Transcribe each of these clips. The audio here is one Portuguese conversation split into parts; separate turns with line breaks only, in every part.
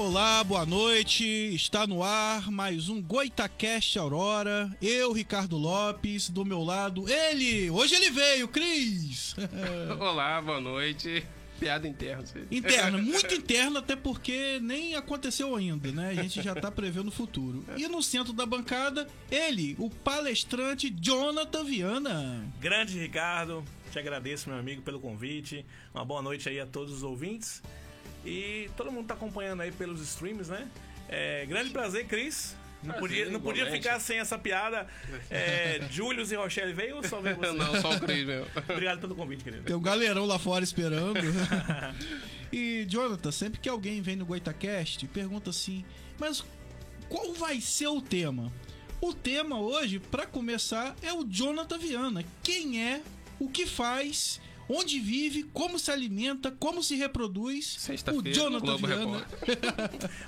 Olá, boa noite. Está no ar mais um Goitacast Aurora. Eu, Ricardo Lopes, do meu lado, ele. Hoje ele veio, Cris.
Olá, boa noite. Piada interna. sim.
Interna, muito interna, até porque nem aconteceu ainda, né? A gente já tá prevendo o futuro. E no centro da bancada, ele, o palestrante Jonathan Viana.
Grande Ricardo, te agradeço, meu amigo, pelo convite. Uma boa noite aí a todos os ouvintes. E todo mundo tá acompanhando aí pelos streams, né? É, grande prazer, Cris. Não
Prazer,
podia, não podia ficar sem essa piada. É, e Rochelle veio ou só veio você?
Não, só o Cris mesmo.
Obrigado pelo convite, querido.
Tem um galerão lá fora esperando. e, Jonathan, sempre que alguém vem no Goitacast, pergunta assim: Mas qual vai ser o tema? O tema hoje, pra começar, é o Jonathan Viana. Quem é, o que faz, onde vive, como se alimenta, como se reproduz. O Jonathan
Globo
Viana.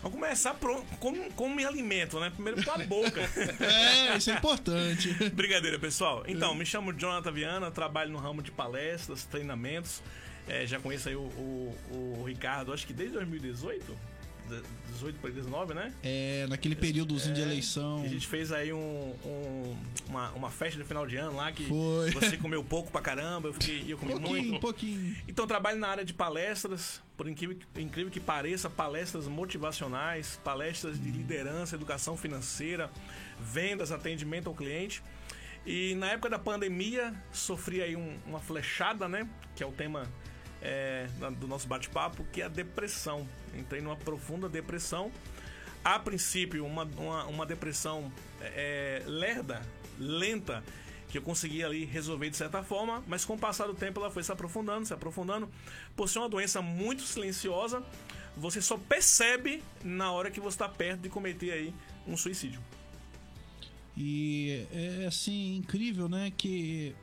Vamos começar por como, como me alimento, né? Primeiro pela boca.
É, isso é importante.
Brincadeira, pessoal. Então, me chamo Jonathan Viana, trabalho no ramo de palestras, treinamentos. É, já conheço aí o, o- o Ricardo, acho que desde 2018. 18 para 19, né?
É, naquele períodozinho de eleição.
A gente fez aí um, um- uma, uma festa de final de ano lá que
Foi.
você comeu pouco pra caramba, eu, fiquei, eu comi
Pouquinho,
muito.
pouquinho.
Então trabalho na área de palestras, por incrível, que- incrível que pareça, palestras motivacionais, palestras de liderança, educação financeira, vendas, atendimento ao cliente. E na época da pandemia sofri aí um- uma flechada, né? Que é o tema é, do nosso bate-papo, que é a depressão. Entrei numa profunda depressão. A princípio, uma, uma, uma depressão é, lerda, lenta, que eu consegui ali resolver de certa forma, mas com o passar do tempo ela foi se aprofundando, se aprofundando. Por ser uma doença muito silenciosa, você só percebe na hora que você está perto de cometer aí um suicídio.
E é assim, incrível, né? Que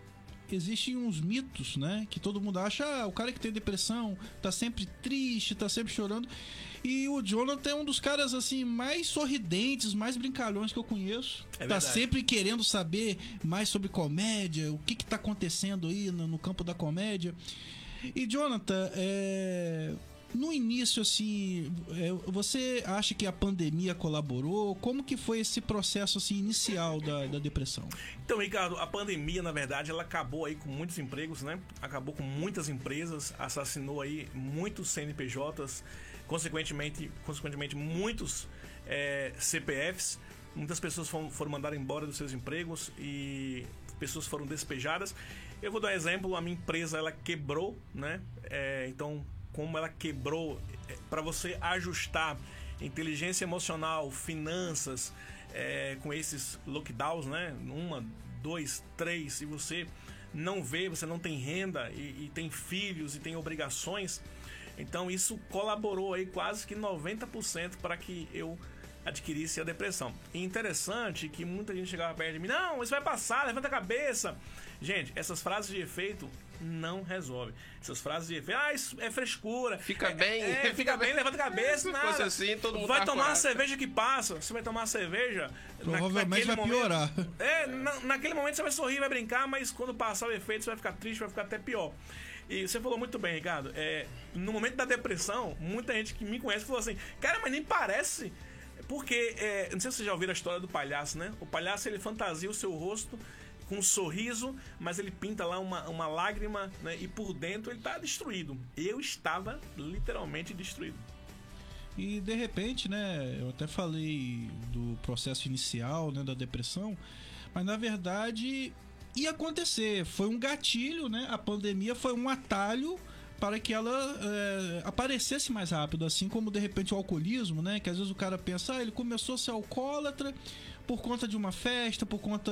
existem uns mitos, né? Que todo mundo acha, ah, o cara que tem depressão tá sempre triste, tá sempre chorando. E o Jonathan é um dos caras, assim, mais sorridentes, mais brincalhões que eu conheço.
É
tá sempre querendo saber mais sobre comédia, o que que tá acontecendo aí no, no campo da comédia. E, Jonathan, é... No início, assim, é, você acha que a pandemia colaborou? Como que foi esse processo assim, inicial da, da depressão?
Então, Ricardo, a pandemia, na verdade, ela acabou aí com muitos empregos, né? Acabou com muitas empresas, assassinou aí muitos CNPJs, consequentemente, consequentemente muitos é, CPFs. Muitas pessoas foram, foram mandadas embora dos seus empregos e pessoas foram despejadas. Eu vou dar um exemplo, a minha empresa ela quebrou, né? É, então, como ela quebrou, para você ajustar inteligência emocional, finanças, é, com esses lockdowns, né? Uma, dois, três, e você não vê, você não tem renda e, e tem filhos e tem obrigações. Então isso colaborou aí quase que 90% para que eu adquirisse a depressão. E interessante que muita gente chegava perto de mim, não, isso vai passar, levanta a cabeça. Gente, essas frases de efeito não resolvem. Essas frases de efeito, ah, isso é frescura.
Fica
É,
bem,
é, fica,
fica
bem,
bem.
levanta a cabeça,
Se
nada.
fosse assim, todo mundo
Vai
tava
tomar uma
curado.
cerveja que passa. Você vai tomar uma cerveja. na-
Provavelmente
naquele
vai piorar.
É, na- naquele momento você vai sorrir, vai brincar, mas quando passar o efeito você vai ficar triste, vai ficar até pior. E você falou muito bem, Ricardo. É, no momento da depressão, muita gente que me conhece falou assim: Cara, mas nem parece. Porque, é, não sei se vocês já ouviram a história do palhaço, né? O palhaço ele fantasia o seu rosto com um sorriso, mas ele pinta lá uma, uma lágrima, né? E por dentro ele tá destruído. Eu estava literalmente destruído.
E de repente, né, eu até falei do processo inicial, né, da depressão, mas na verdade ia acontecer, foi um gatilho, né? A pandemia foi um atalho para que ela é, aparecesse mais rápido, assim como de repente o alcoolismo, né? Que às vezes o cara pensa, ah, ele começou a ser alcoólatra por conta de uma festa, por conta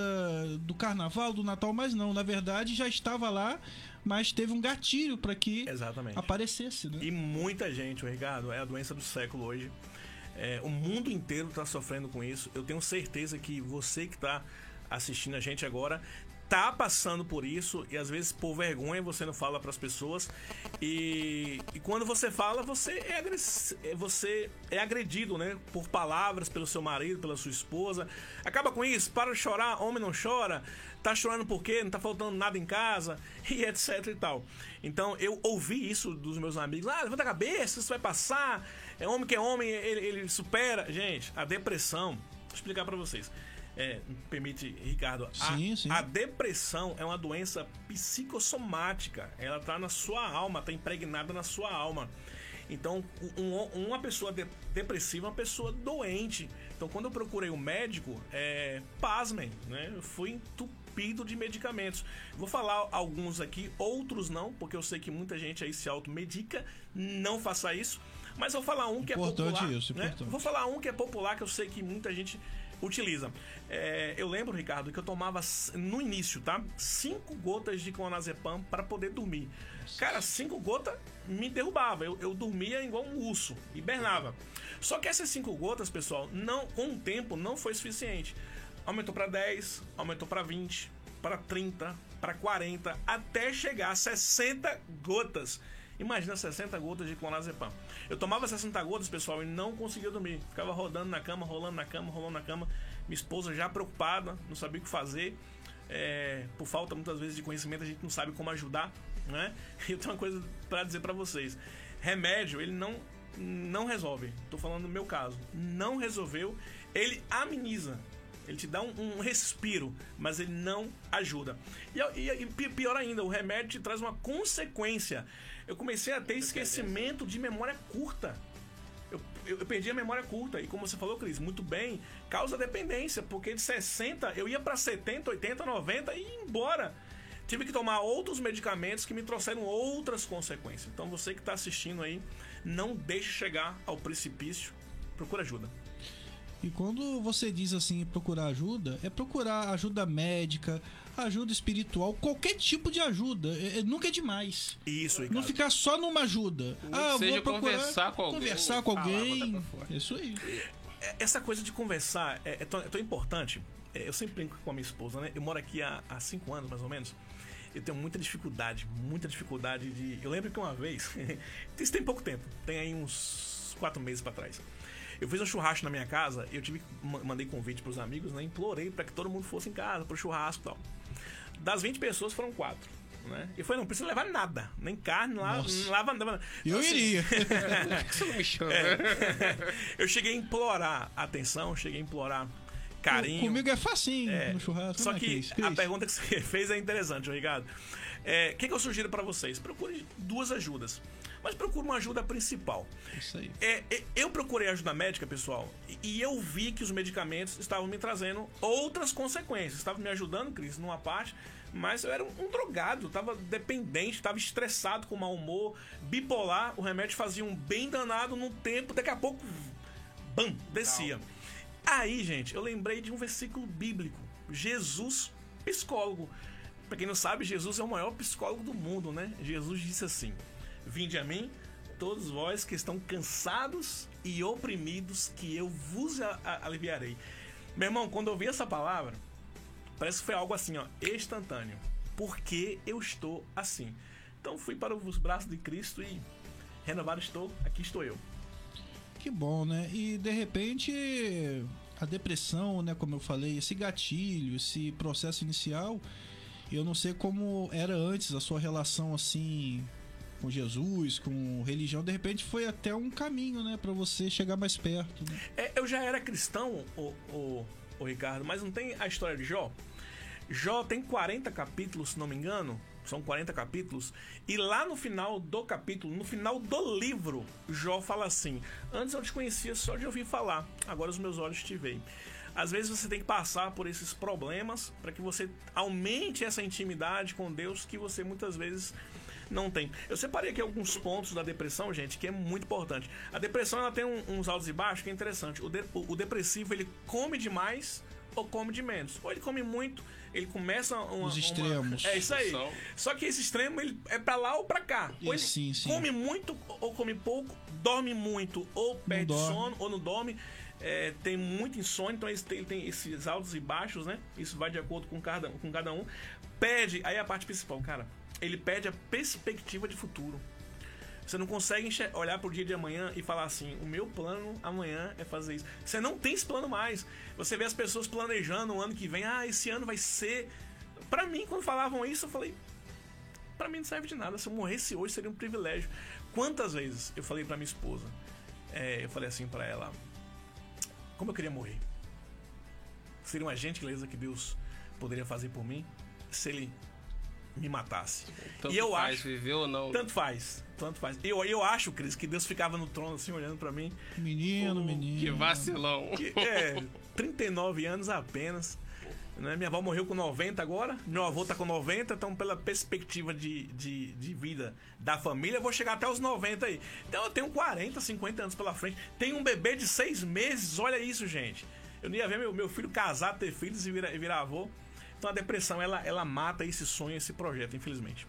do carnaval, do Natal, mas não, na verdade já estava lá, mas teve um gatilho para que
Exatamente.
aparecesse, né?
E muita gente, o Ricardo, é a doença do século hoje. É, o mundo inteiro está sofrendo com isso. Eu tenho certeza que você que está assistindo a gente agora tá passando por isso e às vezes por vergonha você não fala para as pessoas. E, e quando você fala você é, é- você é agredido né por palavras pelo seu marido pela sua esposa. Acaba com isso? Para de chorar homem não chora. Tá chorando por quê? Não tá faltando nada em casa? E etc e tal. Então eu ouvi isso dos meus amigos. Ah levanta a cabeça isso vai passar. É homem que é homem, ele, ele supera. Gente, a depressão, vou explicar pra vocês. É, permite, Ricardo. A,
Sim, sim.
a depressão é uma doença psicossomática. Ela tá na sua alma, tá impregnada na sua alma. Então, um- uma pessoa de- depressiva é uma pessoa doente. Então, quando eu procurei um médico, é, pasmem, né? Eu fui entupido de medicamentos. Vou falar alguns aqui, outros não, porque eu sei que muita gente aí se automedica. Não faça isso. Mas eu vou falar um que
Importante
é popular.
isso,
né? Vou falar um que é popular, que eu sei que muita gente utiliza. É, eu lembro, Ricardo, que eu tomava no início, tá? Cinco gotas de clonazepam para poder dormir. Cara, cinco gotas me derrubava. Eu, eu dormia igual um urso, hibernava. Só que essas cinco gotas, pessoal, não, com o tempo não foi suficiente. Aumentou para 10, aumentou para 20, para 30, para 40, até chegar a 60 gotas. Imagina 60 gotas de clonazepam. Eu tomava 60 gotas, pessoal, e não conseguia dormir. Ficava rodando na cama, rolando na cama, rolando na cama. Minha esposa já preocupada, não sabia o que fazer. É, por falta muitas vezes de conhecimento, a gente não sabe como ajudar, né? E eu tenho uma coisa para dizer para vocês. Remédio, ele não não resolve. Tô falando no meu caso. Não resolveu. Ele ameniza. Ele te dá um, um respiro, mas ele não ajuda. E, e- e pi- pior ainda, o remédio te traz uma consequência. Eu comecei a ter esquecimento de memória curta. Eu, eu, eu perdi a memória curta. E como você falou, Cris, muito bem, causa dependência, porque de 60 eu ia para 70, 80, 90 e ia embora. Tive que tomar outros medicamentos que me trouxeram outras consequências. Então você que está assistindo aí, não deixe chegar ao precipício. Procura ajuda.
E quando você diz assim, procurar ajuda, é procurar ajuda médica, ajuda espiritual, qualquer tipo de ajuda. É- é- nunca é demais.
Isso,
Não
Ricardo.
ficar só numa ajuda. Ah,
que seja
vou procurar
conversar com alguém,
Conversar com
botar
alguém.
fora.
Isso aí.
É, Essa coisa de conversar é, é tão, é tão importante. É, eu sempre brinco com a minha esposa, né? Eu moro aqui há, há cinco anos, mais ou menos. Eu tenho muita dificuldade, muita dificuldade de. Eu lembro que uma vez, isso tem pouco tempo, tem aí uns quatro meses pra trás. Eu fiz um churrasco na minha casa, eu tive mandei convite pros amigos, né? Implorei pra que todo mundo fosse em casa pro churrasco e tal. Das 20 pessoas foram quatro. Né? E foi, não precisa levar nada, nem carne, não lava, não lava nada.
Eu
Então, assim,
iria.
Você não me chama?
eu cheguei a implorar atenção, cheguei a implorar carinho.
Comigo é facinho
É,
no churrasco.
Só
né,
que
Cris?
a pergunta que você fez é interessante, Ricardo. É, O que, que eu sugiro pra vocês? Procure duas ajudas. Mas procure uma ajuda principal.
Isso aí.
É, é, eu procurei ajuda médica, pessoal, e, eu vi que os medicamentos estavam me trazendo outras consequências. Estavam me ajudando, Cris, numa parte, mas eu era um, drogado, estava dependente, estava estressado, com mau humor, bipolar. O remédio fazia um bem danado no tempo, daqui a pouco, bam, descia. Aí, gente, eu lembrei de um versículo bíblico. Jesus, psicólogo. Pra quem não sabe, Jesus é o maior psicólogo do mundo, né? Jesus disse assim: Vinde a mim, todos vós que estão cansados e oprimidos, que eu vos aliviarei. Meu irmão, quando eu vi essa palavra, parece que foi algo assim, ó, instantâneo. Porque eu estou assim. Então fui para os braços de Cristo e renovado estou, aqui estou eu.
Que bom, né? E de repente a depressão, né, como eu falei, esse gatilho, esse processo inicial, eu não sei como era antes a sua relação assim com Jesus, com religião, de repente foi até um caminho, né, Pra você chegar mais perto. Né?
É, eu já era cristão, o, o, o Ricardo, mas não tem a história de Jó? Jó tem 40 capítulos, se não me engano. São 40 capítulos. E lá no final do capítulo, no final do livro, Jó fala assim: Antes eu te conhecia só de ouvir falar, agora os meus olhos te veem. Às vezes você tem que passar por esses problemas para que você aumente essa intimidade com Deus que você muitas vezes não tem. Eu separei aqui alguns pontos da depressão, gente, que é muito importante. A depressão ela tem um- uns altos e baixos que é interessante. O, de- o- o depressivo ele come demais ou come de menos. Ou ele come muito, ele começa uma,
Os
uma-
extremos.
É isso aí. Só que esse extremo ele é pra lá ou pra cá. Ou ele
Sim, sim.
come muito ou come pouco, dorme muito ou perde
dorme.
sono ou não dorme. É, tem muito insônia, então ele tem, ele tem esses altos e baixos, né? Isso vai de acordo com cada, com cada um. Perde, aí é a parte principal, cara. Ele perde a perspectiva de futuro. Você não consegue olhar pro dia de amanhã e falar assim: o meu plano amanhã é fazer isso. Você não tem esse plano mais. Você vê as pessoas planejando o ano que vem, ah, esse ano vai ser. Pra mim, quando falavam isso, eu falei: pra mim não serve de nada. Se eu morresse hoje seria um privilégio. Quantas vezes eu falei pra minha esposa: é, eu falei assim pra ela: Como eu queria morrer? Seria uma gentileza que Deus poderia fazer por mim se Ele me matasse.
Tanto
e eu
faz
acho.
viver ou não.
Tanto faz, tanto faz. Eu, eu acho, Cris, que Deus ficava no trono assim, olhando pra mim.
Menino,
O-
menino.
Que vacilão.
Que, é, 39 anos apenas. Né? Minha avó morreu com 90 agora, meu avô tá com 90, então pela perspectiva de, de, de vida da família, eu vou chegar até os 90 aí. Então eu tenho 40, 50 anos pela frente. Tenho um bebê de 6 meses, olha isso, gente. Eu não ia ver meu, meu filho casar, ter filhos e virar, e virar avô. Então a depressão, ela, ela mata esse sonho, esse projeto, infelizmente.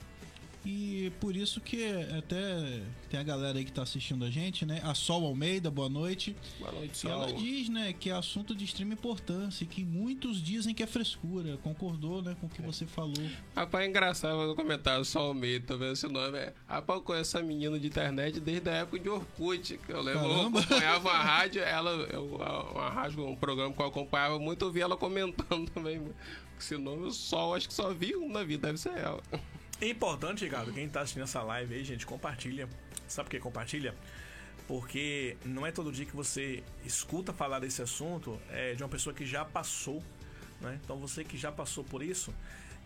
E por isso que até tem a galera aí que tá assistindo a gente, né? A Sol Almeida, boa noite.
Boa noite,
E ela
Sol.
diz, né, que é assunto de extrema importância e que muitos dizem que é frescura. Concordou, né, com o que você falou.
Rapaz, é engraçado no comentário, só o meio, tá vendo esse nome? É, rapaz, eu conheço essa menina de internet desde a época de Orkut. Que eu lembro, eu
Caramba.
acompanhava uma rádio, ela, eu, uma rádio, um programa que eu acompanhava muito, eu vi ela comentando também. Nome eu só, acho que só vi um na vida, deve ser ela.
É importante, Ricardo, quem tá assistindo essa live aí, gente, compartilha. Sabe por que compartilha? Porque não é todo dia que você escuta falar desse assunto é, de uma pessoa que já passou, né? Então você que já passou por isso,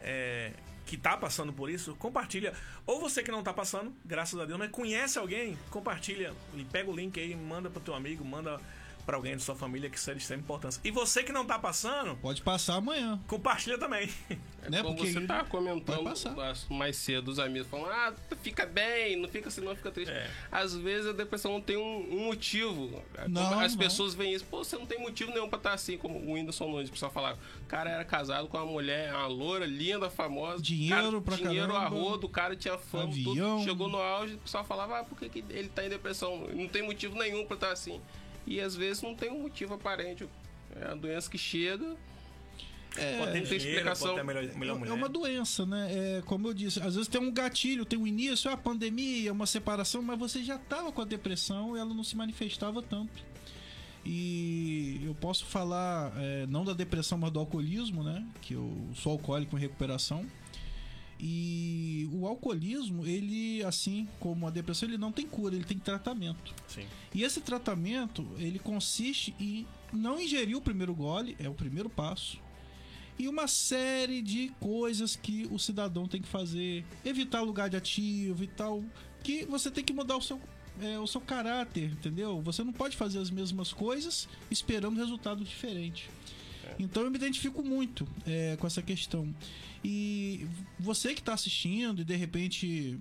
é, que tá passando por isso, compartilha. Ou você que não tá passando, graças a Deus, mas conhece alguém, compartilha. Pega o link aí, manda pro teu amigo, manda pra alguém da sua família que isso é de extrema importância. E você que não tá passando,
Pode passar amanhã.
compartilha também.
É
Né,
como
porque
você
vai
comentando mais cedo, os amigos falam, ah, fica bem, não fica assim, não fica triste.
É.
Às vezes a depressão não tem um, um motivo.
Não,
as
não.
pessoas veem isso, pô, você não tem motivo nenhum pra estar assim, como o Whindersson Nunes, o pessoal falar, o cara era casado com uma mulher, uma loura, linda, famosa.
Dinheiro
cara,
pra
Dinheiro
caramba.
a rodo, o cara tinha fama,
Avião.
tudo, chegou no auge, o pessoal falava, ah, por que, que ele tá em depressão? Não tem motivo nenhum pra estar assim. E às vezes não tem um motivo aparente. É a doença que chega,
É,
Pode ter
não tem
dinheiro,
explicação.
pode ter melhor, melhor
é
mulher.
uma doença, né? É, como eu disse, às vezes tem um gatilho, tem um início, é a pandemia, uma separação, mas você já estava com a depressão e ela não se manifestava tanto. E eu posso falar, é, não da depressão, mas do alcoolismo, né? Que eu sou alcoólico em recuperação. E o alcoolismo, ele, assim como a depressão, ele não tem cura, ele tem tratamento.
Sim.
E esse tratamento, ele consiste em não ingerir o primeiro gole, é o primeiro passo. E uma série de coisas que o cidadão tem que fazer. Evitar lugar de ativo e tal. Que você tem que mudar o seu, é, o seu caráter, entendeu? Você não pode fazer as mesmas coisas esperando resultado diferente. Então eu me identifico muito é, com essa questão. E você que está assistindo e de repente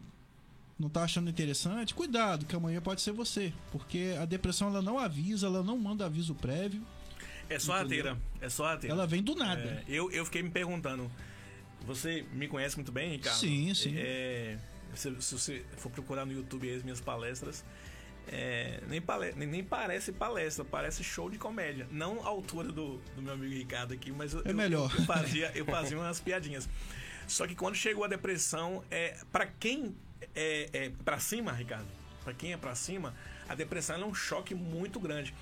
não tá achando interessante, cuidado, que amanhã pode ser você. Porque a depressão ela não avisa, ela não manda aviso prévio,
É só rateira. É só rateira.
ela vem do nada.
É, eu, eu fiquei me perguntando. Você me conhece muito bem, Ricardo?
Sim, sim.
É, se, se você for procurar no YouTube as minhas palestras, é, nem, nem, parece palestra, parece show de comédia. Não a altura do, do meu amigo Ricardo aqui, mas eu,
É
eu-
melhor.
Eu, fazia, eu fazia umas piadinhas. Só que quando chegou a depressão, é, para quem é, é para cima, Ricardo, para quem é para cima, a depressão é um choque muito grande.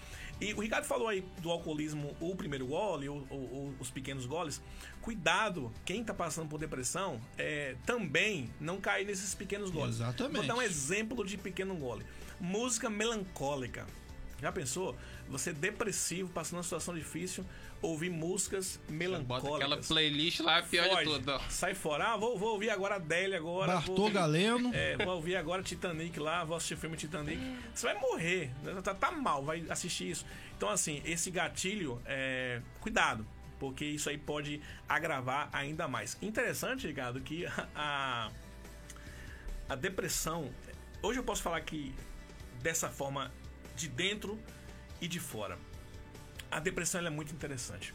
E o Ricardo falou aí do alcoolismo, o primeiro gole, ou, ou- ou os pequenos goles. Cuidado, quem tá passando por depressão, é, também não cair nesses pequenos goles.
Exatamente.
Vou dar um exemplo de pequeno gole. Música melancólica. Já pensou? Você depressivo, passando uma situação difícil, ouvir músicas melancólicas.
Bota aquela playlist lá, a pior
Foge.
de tudo.
Sai fora. Ah, vou, vou ouvir agora Adele agora. vou
Bartô
ouvir-
Galeno.
É, vou ouvir agora Titanic lá, vou assistir o filme Titanic. Você vai morrer. Tá, tá mal, vai assistir isso. Então, assim, esse gatilho, é, cuidado. Porque isso aí pode agravar ainda mais. Interessante, Ricardo, que a, a depressão. Hoje eu posso falar que dessa forma de dentro e de fora. A depressão é muito interessante.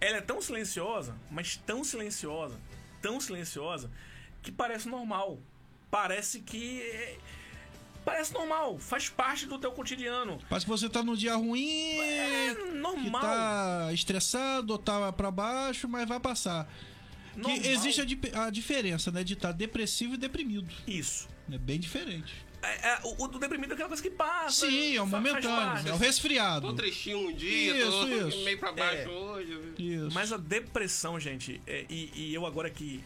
Ela é tão silenciosa, mas tão silenciosa, tão silenciosa, que parece normal. Parece que. é- Parece normal, faz parte do teu cotidiano.
Parece que você tá num dia ruim,
É
que
normal.
tá estressado, ou tá pra baixo, mas vai passar.
normal.
Que existe a, a diferença, né, de estar depressivo e deprimido.
Isso.
É bem diferente.
É, é, o, o deprimido é aquela coisa que passa.
Sim, é um
fa- faz
momentâneo, é o resfriado.
Tô tristinho um dia,
Isso,
tô
isso.
meio pra baixo
É.
hoje.
Isso.
Mas a depressão, gente, é, e, e eu agora que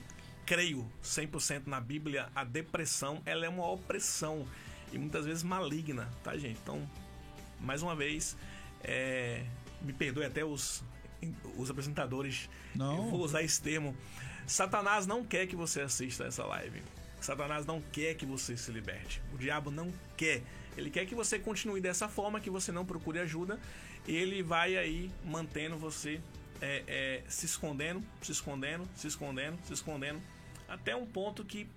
creio 100% na Bíblia, a depressão ela é uma opressão e muitas vezes maligna, tá, gente? Então, mais uma vez, é, me perdoe até os, os apresentadores,
Não.
eu vou usar esse termo. Satanás não quer que você assista essa live. Satanás não quer que você se liberte. O diabo não quer. Ele quer que você continue dessa forma, que você não procure ajuda. Ele vai aí mantendo você é, é, se escondendo, se escondendo, se escondendo, se escondendo, até um ponto que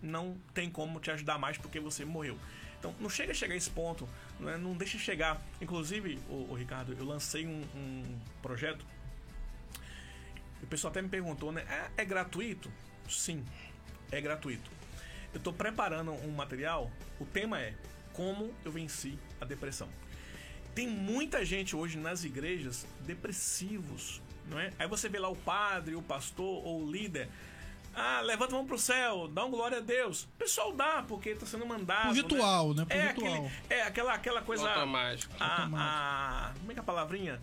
não tem como te ajudar mais porque você morreu. Então não chega a chegar a esse ponto, não, é? não deixa chegar. Inclusive, o, Ricardo, eu lancei um, um projeto. O pessoal até me perguntou, né? É, é gratuito? Sim, é gratuito. Eu estou preparando um material. O tema é como eu venci a depressão. Tem muita gente hoje nas igrejas depressivos, não é? Aí você vê lá o padre, o pastor ou o líder. Ah, levanta a mão pro céu, dá um glória a Deus. O pessoal dá, porque está sendo mandado.
O ritual, né?
né? É,
ritual.
Aquele, é aquela, aquela coisa.
Automático.
A, a, como é que é a palavrinha?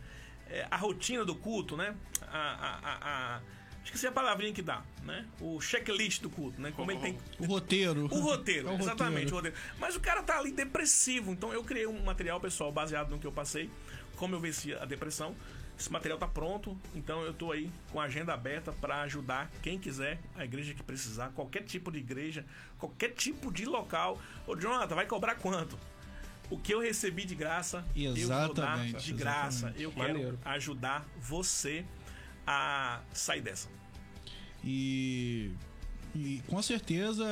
É, a rotina do culto, né? A, a, a, a esqueci a palavrinha que dá, né? O checklist do culto, né? Como ele tem.
O roteiro.
O roteiro,
É o
exatamente,
roteiro.
o roteiro. Mas o cara tá ali depressivo, então eu criei um material, pessoal, baseado no que eu passei, como eu venci a depressão. Esse material tá pronto, então eu tô aí com a agenda aberta para ajudar quem quiser, a igreja que precisar, qualquer tipo de igreja, qualquer tipo de local. Ô, Jonathan, vai cobrar quanto? O que eu recebi de graça, eu vou dar
Exatamente,
de graça.
exatamente.
Eu quero
Maneiro.
ajudar você a sair dessa.
E, e com certeza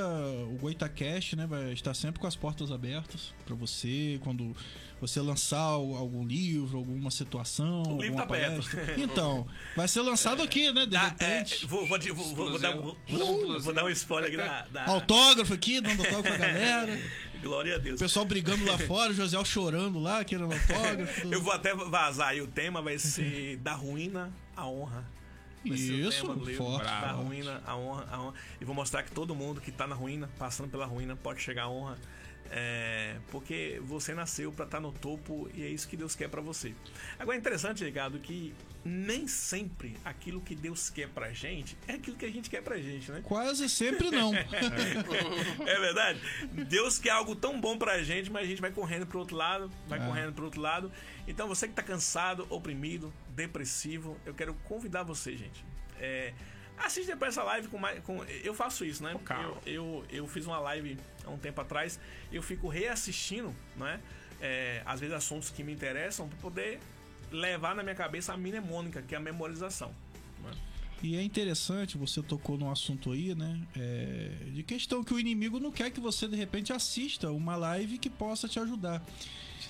o Goitacast né, vai estar sempre com as portas abertas para você quando você lançar al- algum livro, alguma situação.
O livro tá perto.
palestra. Então, vai ser lançado aqui, né? De
Ah, é,
repente.
vou, vou, vou, vou, vou dar, vou- vou dar um spoiler aqui da, da-
Autógrafo aqui, dando autógrafo pra galera.
Glória a Deus.
O pessoal brigando lá fora, o José chorando lá, querendo autógrafo.
Eu vou até vazar aí o tema, vai ser da ruína à honra.
Isso,
tema
forte,
Da ruína à honra, à honra. E vou mostrar que todo mundo que tá na ruína, passando pela ruína, pode chegar à honra. É, porque você nasceu para estar no topo e é isso que Deus quer para você. Agora é interessante, Ricardo, que nem sempre aquilo que Deus quer pra gente é aquilo que a gente quer pra gente, né?
Quase sempre não.
É verdade? Deus quer algo tão bom pra gente, mas a gente vai correndo pro outro lado, vai
É.
correndo pro outro lado. Então você que tá cansado, oprimido, depressivo, eu quero convidar você, gente. É, assiste depois essa live com mais. Com, eu faço isso, né? Eu, eu, eu fiz uma live há um tempo atrás, eu fico reassistindo, né? É, às vezes assuntos que me interessam pra poder levar na minha cabeça a mnemônica, que é a memorização. né?
E é interessante, você tocou num assunto aí, né? é, de questão que o inimigo não quer que você, de repente, assista uma live que possa te ajudar.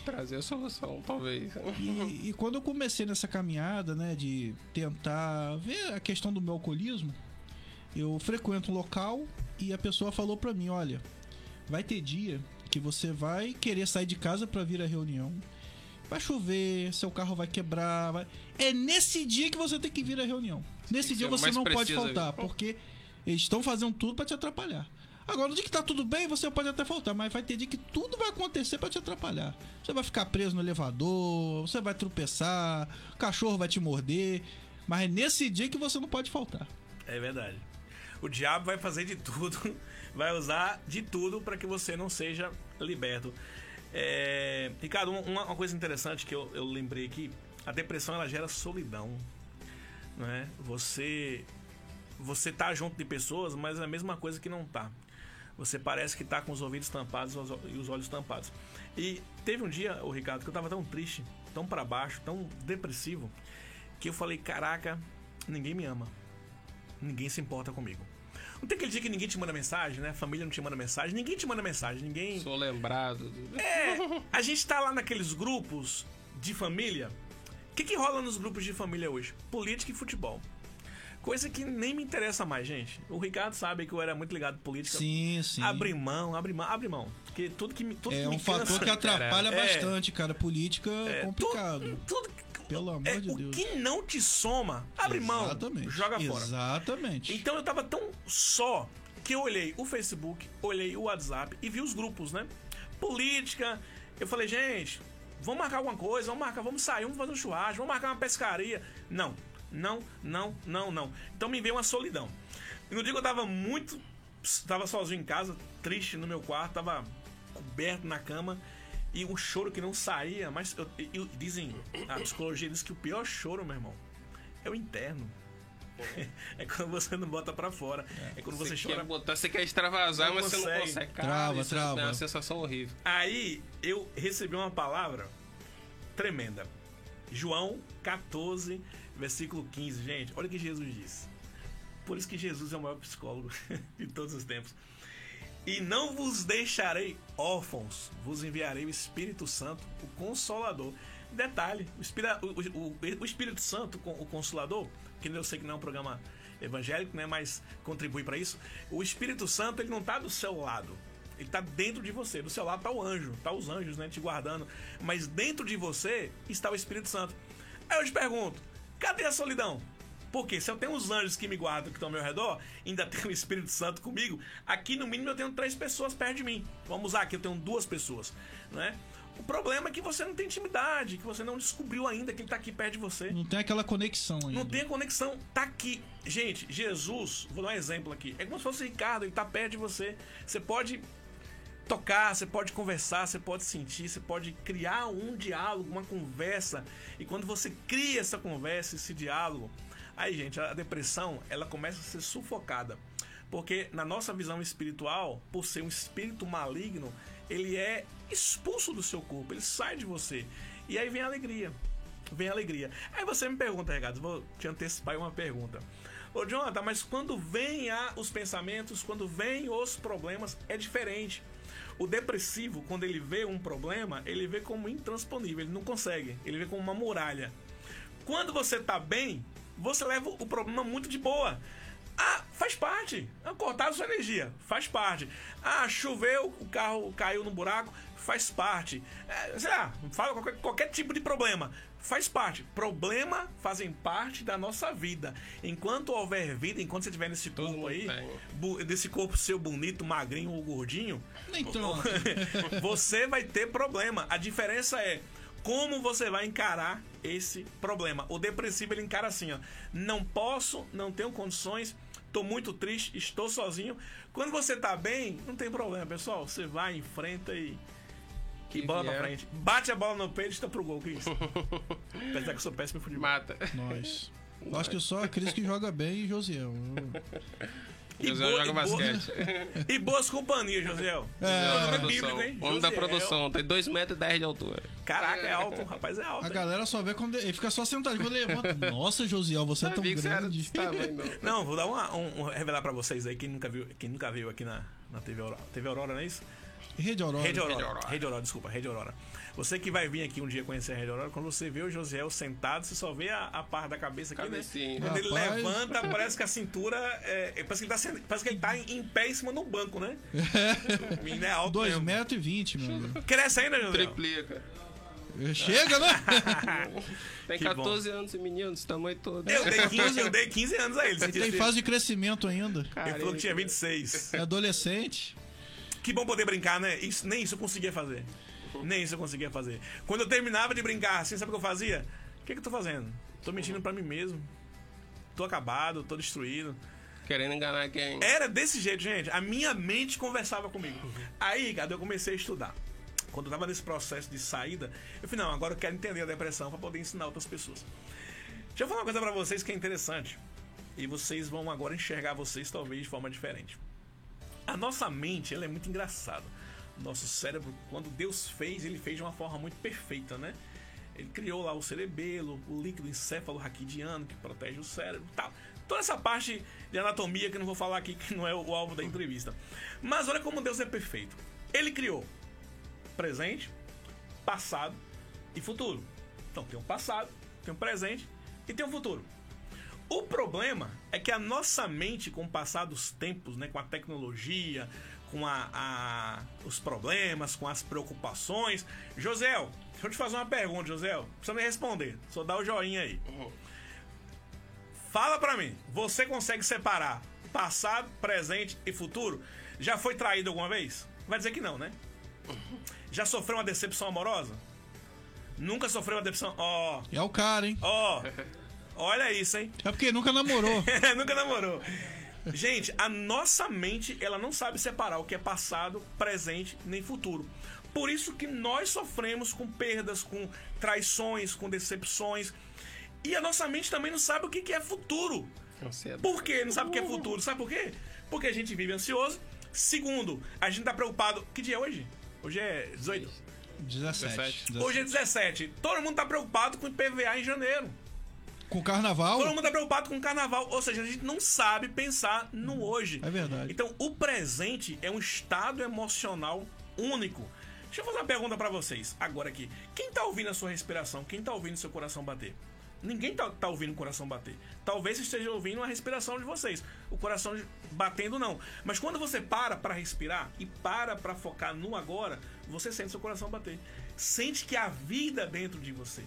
Trazer a solução, talvez.
E, e quando eu comecei nessa caminhada, né, de tentar ver a questão do meu alcoolismo, eu frequento um local e a pessoa falou pra mim, olha, vai ter dia que você vai querer sair de casa pra vir à reunião. Vai chover, seu carro vai quebrar. vai- É nesse dia que você tem que vir à reunião. Nesse dia
ser
você não pode faltar,
aí.
porque eles estão fazendo tudo pra te atrapalhar. Agora, no dia que tá tudo bem, você pode até faltar, mas vai ter dia que tudo vai acontecer pra te atrapalhar. Você vai ficar preso no elevador, você vai tropeçar, o cachorro vai te morder, mas é nesse dia que você não pode faltar.
É verdade. O diabo vai fazer de tudo, vai usar de tudo para que você não seja liberto. É, Ricardo, uma, uma coisa interessante que eu, eu lembrei aqui: a depressão ela gera solidão. Não é? Você você tá junto de pessoas, mas é a mesma coisa que não tá. Você parece que tá com os ouvidos tampados os- e os olhos tampados. E teve um dia, o Ricardo, que eu tava tão triste, tão para baixo, tão depressivo, que eu falei: caraca, ninguém me ama ninguém se importa comigo. Não tem aquele dia que ninguém te manda mensagem, né? A família não te manda mensagem, ninguém te manda mensagem, ninguém.
Sou lembrado. do-
É, a gente tá lá naqueles grupos de família. O que, que rola nos grupos de família hoje? Política e futebol. Coisa que nem me interessa mais, gente. O Ricardo sabe que eu era muito ligado à política.
Sim, sim.
Abre mão, abre mão, abre mão. Porque tudo que me. Tudo
É
que me
um fator
cansa-
que atrapalha
É.
bastante, cara. Política é
é,
complicado.
Tudo,
Pelo amor
é,
de
o
Deus.
que não te soma, abre mão.
Exatamente.
Joga fora.
Exatamente.
Então eu tava tão só que eu olhei o Facebook, olhei o WhatsApp e vi os grupos, né? Política. Eu falei, gente, vamos marcar alguma coisa, vamos marcar, vamos sair, vamos fazer um churrasco, vamos marcar uma pescaria. Não, não, não, não, não. Então me veio uma solidão. E no dia que eu tava muito. Tava sozinho em casa, triste no meu quarto, tava coberto na cama. E um choro que não saía, mas eu- eu- dizem, a psicologia diz que o pior choro, meu irmão, é o interno. É quando você não bota pra fora. É quando você,
Você
chora
quer botar, você quer extravasar,
Não
mas você não
consegue.
consegue. Cara,
Trava,
isso
trava.
É uma sensação horrível.
Aí eu recebi uma palavra tremenda. João 14, versículo 15. Gente, olha o que Jesus disse. Por isso que Jesus é o maior psicólogo de todos os tempos. E não vos deixarei órfãos, vos enviarei o Espírito Santo, o Consolador. Detalhe: o o- o Espírito Santo, o Consolador, que eu sei que não é um programa evangélico, né, mas contribui para isso. O Espírito Santo ele não está do seu lado, ele está dentro de você. Do seu lado está o anjo, tá os anjos, né, te guardando. Mas dentro de você está o Espírito Santo. Aí eu te pergunto: cadê a solidão? Porque se eu tenho os anjos que me guardam, que estão ao meu redor, ainda tenho o Espírito Santo comigo, aqui no mínimo eu tenho três pessoas perto de mim. Vamos usar aqui, eu tenho duas pessoas, né? O problema é que você não tem intimidade, que você não descobriu ainda que ele está aqui perto de você.
Não tem aquela conexão ainda.
Não tem a conexão, tá aqui. Gente, Jesus, vou dar um exemplo aqui. É como se fosse o Ricardo, ele tá perto de você. Você pode tocar, você pode conversar, você pode sentir, você pode criar um diálogo, uma conversa. E quando você cria essa conversa, esse diálogo, aí, gente, a depressão, ela começa a ser sufocada. Porque na nossa visão espiritual, por ser um espírito maligno, ele é expulso do seu corpo, ele sai de você. E aí vem a alegria. Vem a alegria. Aí você me pergunta, Regato, vou te antecipar uma pergunta. Ô, Jonathan, mas quando vem a, os pensamentos, quando vem os problemas, é diferente. O depressivo, quando ele vê um problema, ele vê como intransponível, ele não consegue, ele vê como uma muralha. Quando você tá bem, você leva o problema muito de boa. Ah, faz parte. Ah, cortaram sua energia, faz parte. Ah, choveu, o carro caiu no buraco, faz parte. É, sei lá, fala qualquer, qualquer tipo de problema, faz parte. Problema fazem parte da nossa vida. Enquanto houver vida, enquanto você estiver nesse corpo aí, desse corpo seu bonito, magrinho ou gordinho,
tanto.
você vai ter problema. A diferença é como você vai encarar esse problema. O depressivo ele encara assim, ó, não posso, não tenho condições, tô muito triste, estou sozinho. Quando você tá bem, não tem problema, pessoal. Você vai, enfrenta e e
Que
bola pra
vier.
frente. Bate a bola no peito e está pro gol, que isso? Apesar que eu sou péssimo em futebol.
Mata.
Nós. Eu acho que só a Cris que joga bem e Josiel.
E
José
boa-
joga
e
basquete.
E boas companhias, Josiel.
É,
Nome
Produção.
bíblico, hein?
Homem da produção, tem 2,10 metros e dez de altura.
Caraca, é alto, rapaz, é alto.
A
hein?
galera só vê quando ele fica só sentado. Quando ele levanta, nossa, Josiel, você é tão
você era
grande.
tamanho, não.
Não, vou dar uma, um, um- revelar pra vocês aí, quem nunca viu, quem nunca viu aqui na, na TV Aurora. TV Aurora, não é isso?
Rede Aurora.
Rede Aurora.
Rede Aurora.
Rede Aurora, desculpa, Rede Aurora. Você que vai vir aqui um dia conhecer a Rede Aurora, quando você vê o Josiel sentado, você só vê a, a parte da cabeça aqui, né?
Cabecinha.
Quando ele
Rapaz.
levanta, parece que a cintura. É, é, parece, que ele tá, parece que ele tá em, em pé em cima do banco, né? O menino é alto
2
mesmo.
metros e 20, meu amigo.
Cresce ainda, Josiel?
Triplica.
Chega, né?
Tem
Que
14 anos esse menino, desse tamanho todo.
Eu dei 15, eu dei 15 anos a ele. você
Tem fase de crescimento ainda.
Ele falou que tinha 26.
É adolescente.
Que bom poder brincar, né? Isso, nem isso eu conseguia fazer. Nem isso eu conseguia fazer. Quando eu terminava de brincar assim, sabe o que eu fazia? O que, que eu tô fazendo? Tô mentindo pra mim mesmo. Tô acabado, tô destruído.
Querendo enganar quem?
Era desse jeito, gente. A minha mente conversava comigo. Aí, cara, eu comecei a estudar. Quando eu tava nesse processo de saída, eu falei, não, agora eu quero entender a depressão pra poder ensinar outras pessoas. Deixa eu falar uma coisa pra vocês que é interessante. E vocês vão agora enxergar vocês talvez de forma diferente. A nossa mente, ela é muito engraçada. Nosso cérebro, quando Deus fez, ele fez de uma forma muito perfeita, né? Ele criou lá o cerebelo, o líquido encéfalo raquidiano que protege o cérebro, tal. Toda essa parte de anatomia que eu não vou falar aqui, que não é o alvo da entrevista. Mas olha como Deus é perfeito. Ele criou presente, passado e futuro. Então tem um passado, tem um presente e tem um futuro. O problema é que a nossa mente, com o passar dos tempos, né, com a tecnologia, com a, a- os problemas, com as preocupações. José, deixa eu te fazer uma pergunta, José. Precisa nem responder, só dá o joinha aí. Fala pra mim, você consegue separar passado, presente e futuro? Já foi traído alguma vez? Vai dizer que não, né? Já sofreu uma decepção amorosa? Nunca sofreu uma decepção. Ó,
É o cara, hein?
ó. Olha isso, hein?
É porque nunca namorou.
Nunca namorou. Gente, a nossa mente, ela não sabe separar o que é passado, presente nem futuro. Por isso que nós sofremos com perdas, com traições, com decepções. E a nossa mente também não sabe o que é futuro.
Ansiedade.
Por quê? Não sabe o que é futuro. Sabe por quê? Porque a gente vive ansioso. Segundo, a gente tá preocupado. Que dia é hoje? Hoje é 18.
17.
17.
Hoje é 17. Todo mundo tá preocupado com IPVA em janeiro.
Com carnaval.
Todo mundo tá preocupado com o carnaval. Ou seja, a gente não sabe pensar no hoje.
É verdade.
Então, o presente é um estado emocional único. Deixa eu fazer uma pergunta pra vocês, agora aqui. Quem tá ouvindo a sua respiração? Quem tá ouvindo seu coração bater? Ninguém tá, tá ouvindo o coração bater. Talvez você esteja ouvindo a respiração de vocês. O coração de- batendo, não. Mas quando você para pra respirar e para pra focar no agora, você sente seu coração bater. Sente que há vida dentro de você.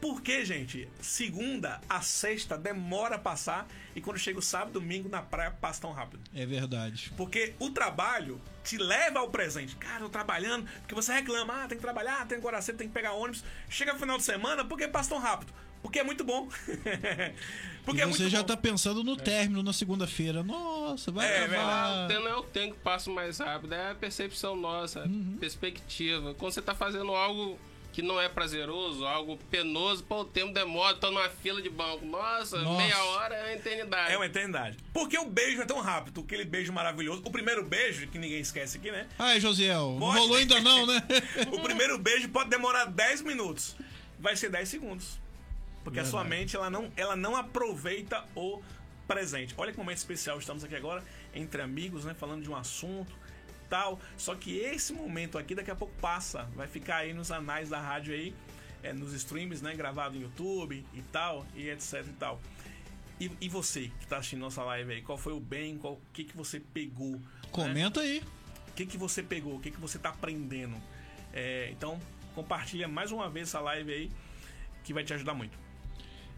Por que, gente? Segunda a sexta demora a passar e quando chega o sábado e domingo na praia passa tão rápido.
É verdade.
Porque o trabalho te leva ao presente. Cara, eu trabalhando, porque você reclama, ah, tem que trabalhar, tem que cedo, tem que pegar ônibus. Chega no final de semana, por que passa tão rápido? Porque é muito bom. porque
e
é
você
muito
já
bom.
tá pensando no término na segunda-feira. Nossa, vai
É,
acabar.
Não é o tempo que passa mais rápido, é a percepção nossa, a
Uhum.
perspectiva. Quando você tá fazendo algo que não é prazeroso, algo penoso, pô, o tempo demora, tô numa fila de banco. Nossa,
Nossa.
meia hora é uma eternidade.
É uma eternidade. Porque o beijo é tão rápido, aquele beijo maravilhoso. O primeiro beijo, que ninguém esquece aqui, né?
Ai, Josiel, não
Pode.
rolou ainda não, né?
O primeiro beijo pode demorar 10 minutos. Vai ser 10 segundos. Porque a sua
Verdade.
mente ela não, ela não aproveita o presente. Olha que momento especial estamos aqui agora, entre amigos, né? Falando de um assunto tal. Só que esse momento aqui daqui a pouco passa. Vai ficar aí nos anais da rádio aí, é, nos streams, né? Gravado no YouTube e tal, e etc e tal. E, e você que tá assistindo nossa live aí, qual foi o bem, qual, o que, que você pegou? né?
Comenta aí.
O que, que você pegou? O que, que você tá aprendendo? É, então, compartilha mais uma vez essa live aí, que vai te ajudar muito.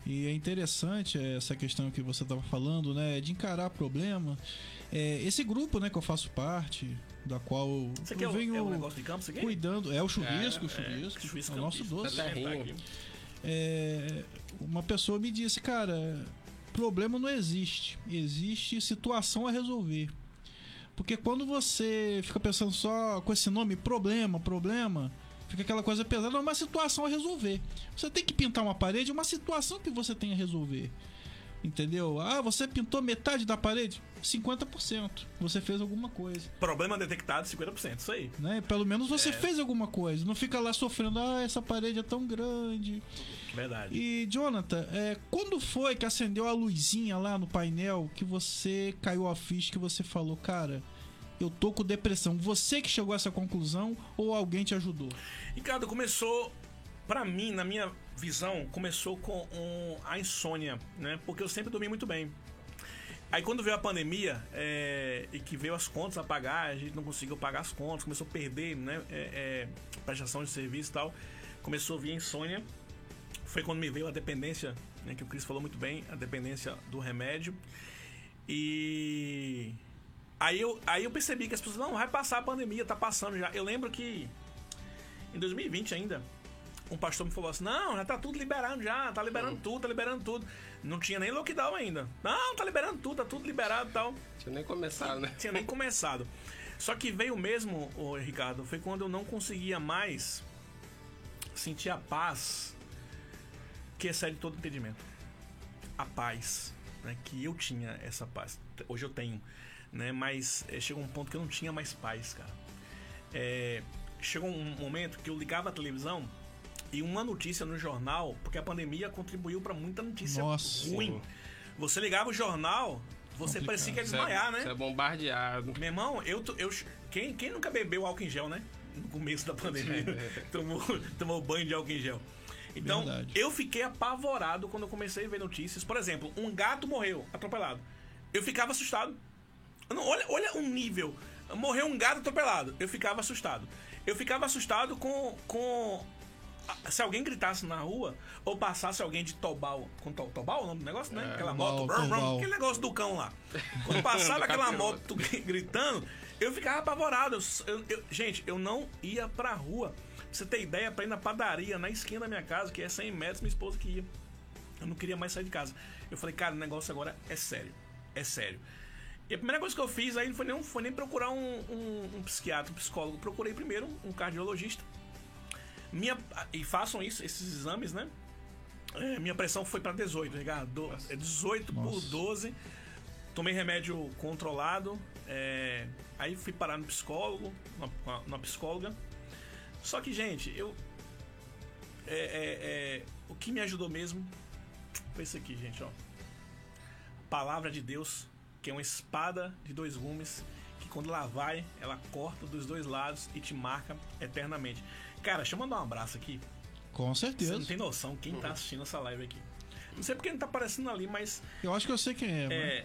E é interessante essa questão que você estava falando, né? De encarar problema. É, esse grupo, né, que eu faço parte, da qual
Isso aqui é
eu
o,
venho
é o negócio de campo, isso aqui?
cuidando. É o chuvisco, o
É,
chuvisco.
é, chuvisco
é o nosso
campista.
doce.
Tá.
É, uma pessoa me disse, cara, problema não existe. Existe situação a resolver. Porque quando você fica pensando só com esse nome, problema, problema, fica aquela coisa pesada, é uma situação a resolver. Você tem que pintar uma parede, é uma situação que você tem a resolver. Entendeu? Ah, você pintou metade da parede? 50%. Você fez alguma coisa.
Problema detectado, 50%, isso aí.
Né? Pelo menos você fez alguma coisa. Não fica lá sofrendo, ah, essa parede é tão grande.
Verdade.
E, Jonathan, é, quando foi que acendeu a luzinha lá no painel que você caiu a ficha que você falou, cara, eu tô com depressão? Você que chegou a essa conclusão ou alguém te ajudou?
Ricardo, começou, pra mim, na minha visão, começou com um- a insônia, né? Porque eu sempre dormi muito bem. Aí quando veio a pandemia é, e que veio as contas a pagar, a gente não conseguiu pagar as contas, começou a perder, né? É, é, prestação de serviço e tal. Começou a vir a insônia. Foi quando me veio a dependência, né, que o Cris falou muito bem, a dependência do remédio. E aí eu, aí eu percebi que as pessoas, não, vai passar a pandemia, tá passando já. Eu lembro que em 2020 ainda, um pastor me falou assim: não, já tá tudo liberando já, tá liberando tudo, tá liberando tudo. Não tinha nem lockdown ainda. Não, tá liberando tudo, tá tudo liberado e tal.
Tinha nem começado, né?
Tinha nem começado. Só que veio mesmo, ô, Ricardo, foi quando eu não conseguia mais sentir a paz que excede todo entendimento. A paz, né? Que eu tinha essa paz. Hoje eu tenho, né? Mas eh, chegou um ponto que eu não tinha mais paz, cara. É, chegou um momento que eu ligava a televisão e uma notícia no jornal, porque a pandemia contribuiu para muita notícia
Nossa.
ruim. Você ligava o jornal, você
Complicado.
parecia que ia
é-
desmaiar, né?
Você é bombardeado.
Meu irmão, eu, eu quem, quem nunca bebeu álcool em gel, né? No começo da pandemia, tomou, tomou banho de álcool em gel. Então,
Verdade.
eu fiquei apavorado quando eu comecei a ver notícias. Por exemplo, um gato morreu, atropelado. Eu ficava assustado. Não- olha, olha o nível. Morreu um gato atropelado. Eu ficava assustado. Eu ficava assustado com. com se alguém gritasse na rua ou passasse alguém de Tobal. Com to, Tobal é o nome do negócio, né? Aquela
Tobal,
moto. brum, brum, aquele negócio do cão lá. Quando passava aquela moto gritando, eu ficava apavorado. Eu- eu- eu- gente, eu não ia pra rua. Pra você ter ideia, pra ir na padaria, na esquina da minha casa, que é 100 metros, minha esposa que ia. Eu não queria mais sair de casa. Eu falei, cara, o negócio agora é sério. É sério. E a primeira coisa que eu fiz aí não foi nem, foi nem procurar um, um, um psiquiatra, um psicólogo. Procurei primeiro um cardiologista. Minha, e façam isso, esses exames, né? É, minha pressão foi para 18, Ricardo. É 18 Nossa. por 12. Tomei remédio controlado. É, aí fui parar no psicólogo, na, na psicóloga. Só que, gente, eu. É, é, é, o que me ajudou mesmo foi isso aqui, gente, ó. Palavra de Deus, que é uma espada de dois gumes, que quando ela vai, ela corta dos dois lados e te marca eternamente. Cara, deixa eu mandar um abraço aqui.
Com certeza.
Você não tem noção quem tá assistindo essa live aqui. Não sei porque não tá aparecendo ali, mas.
Eu acho que eu sei quem é.
É.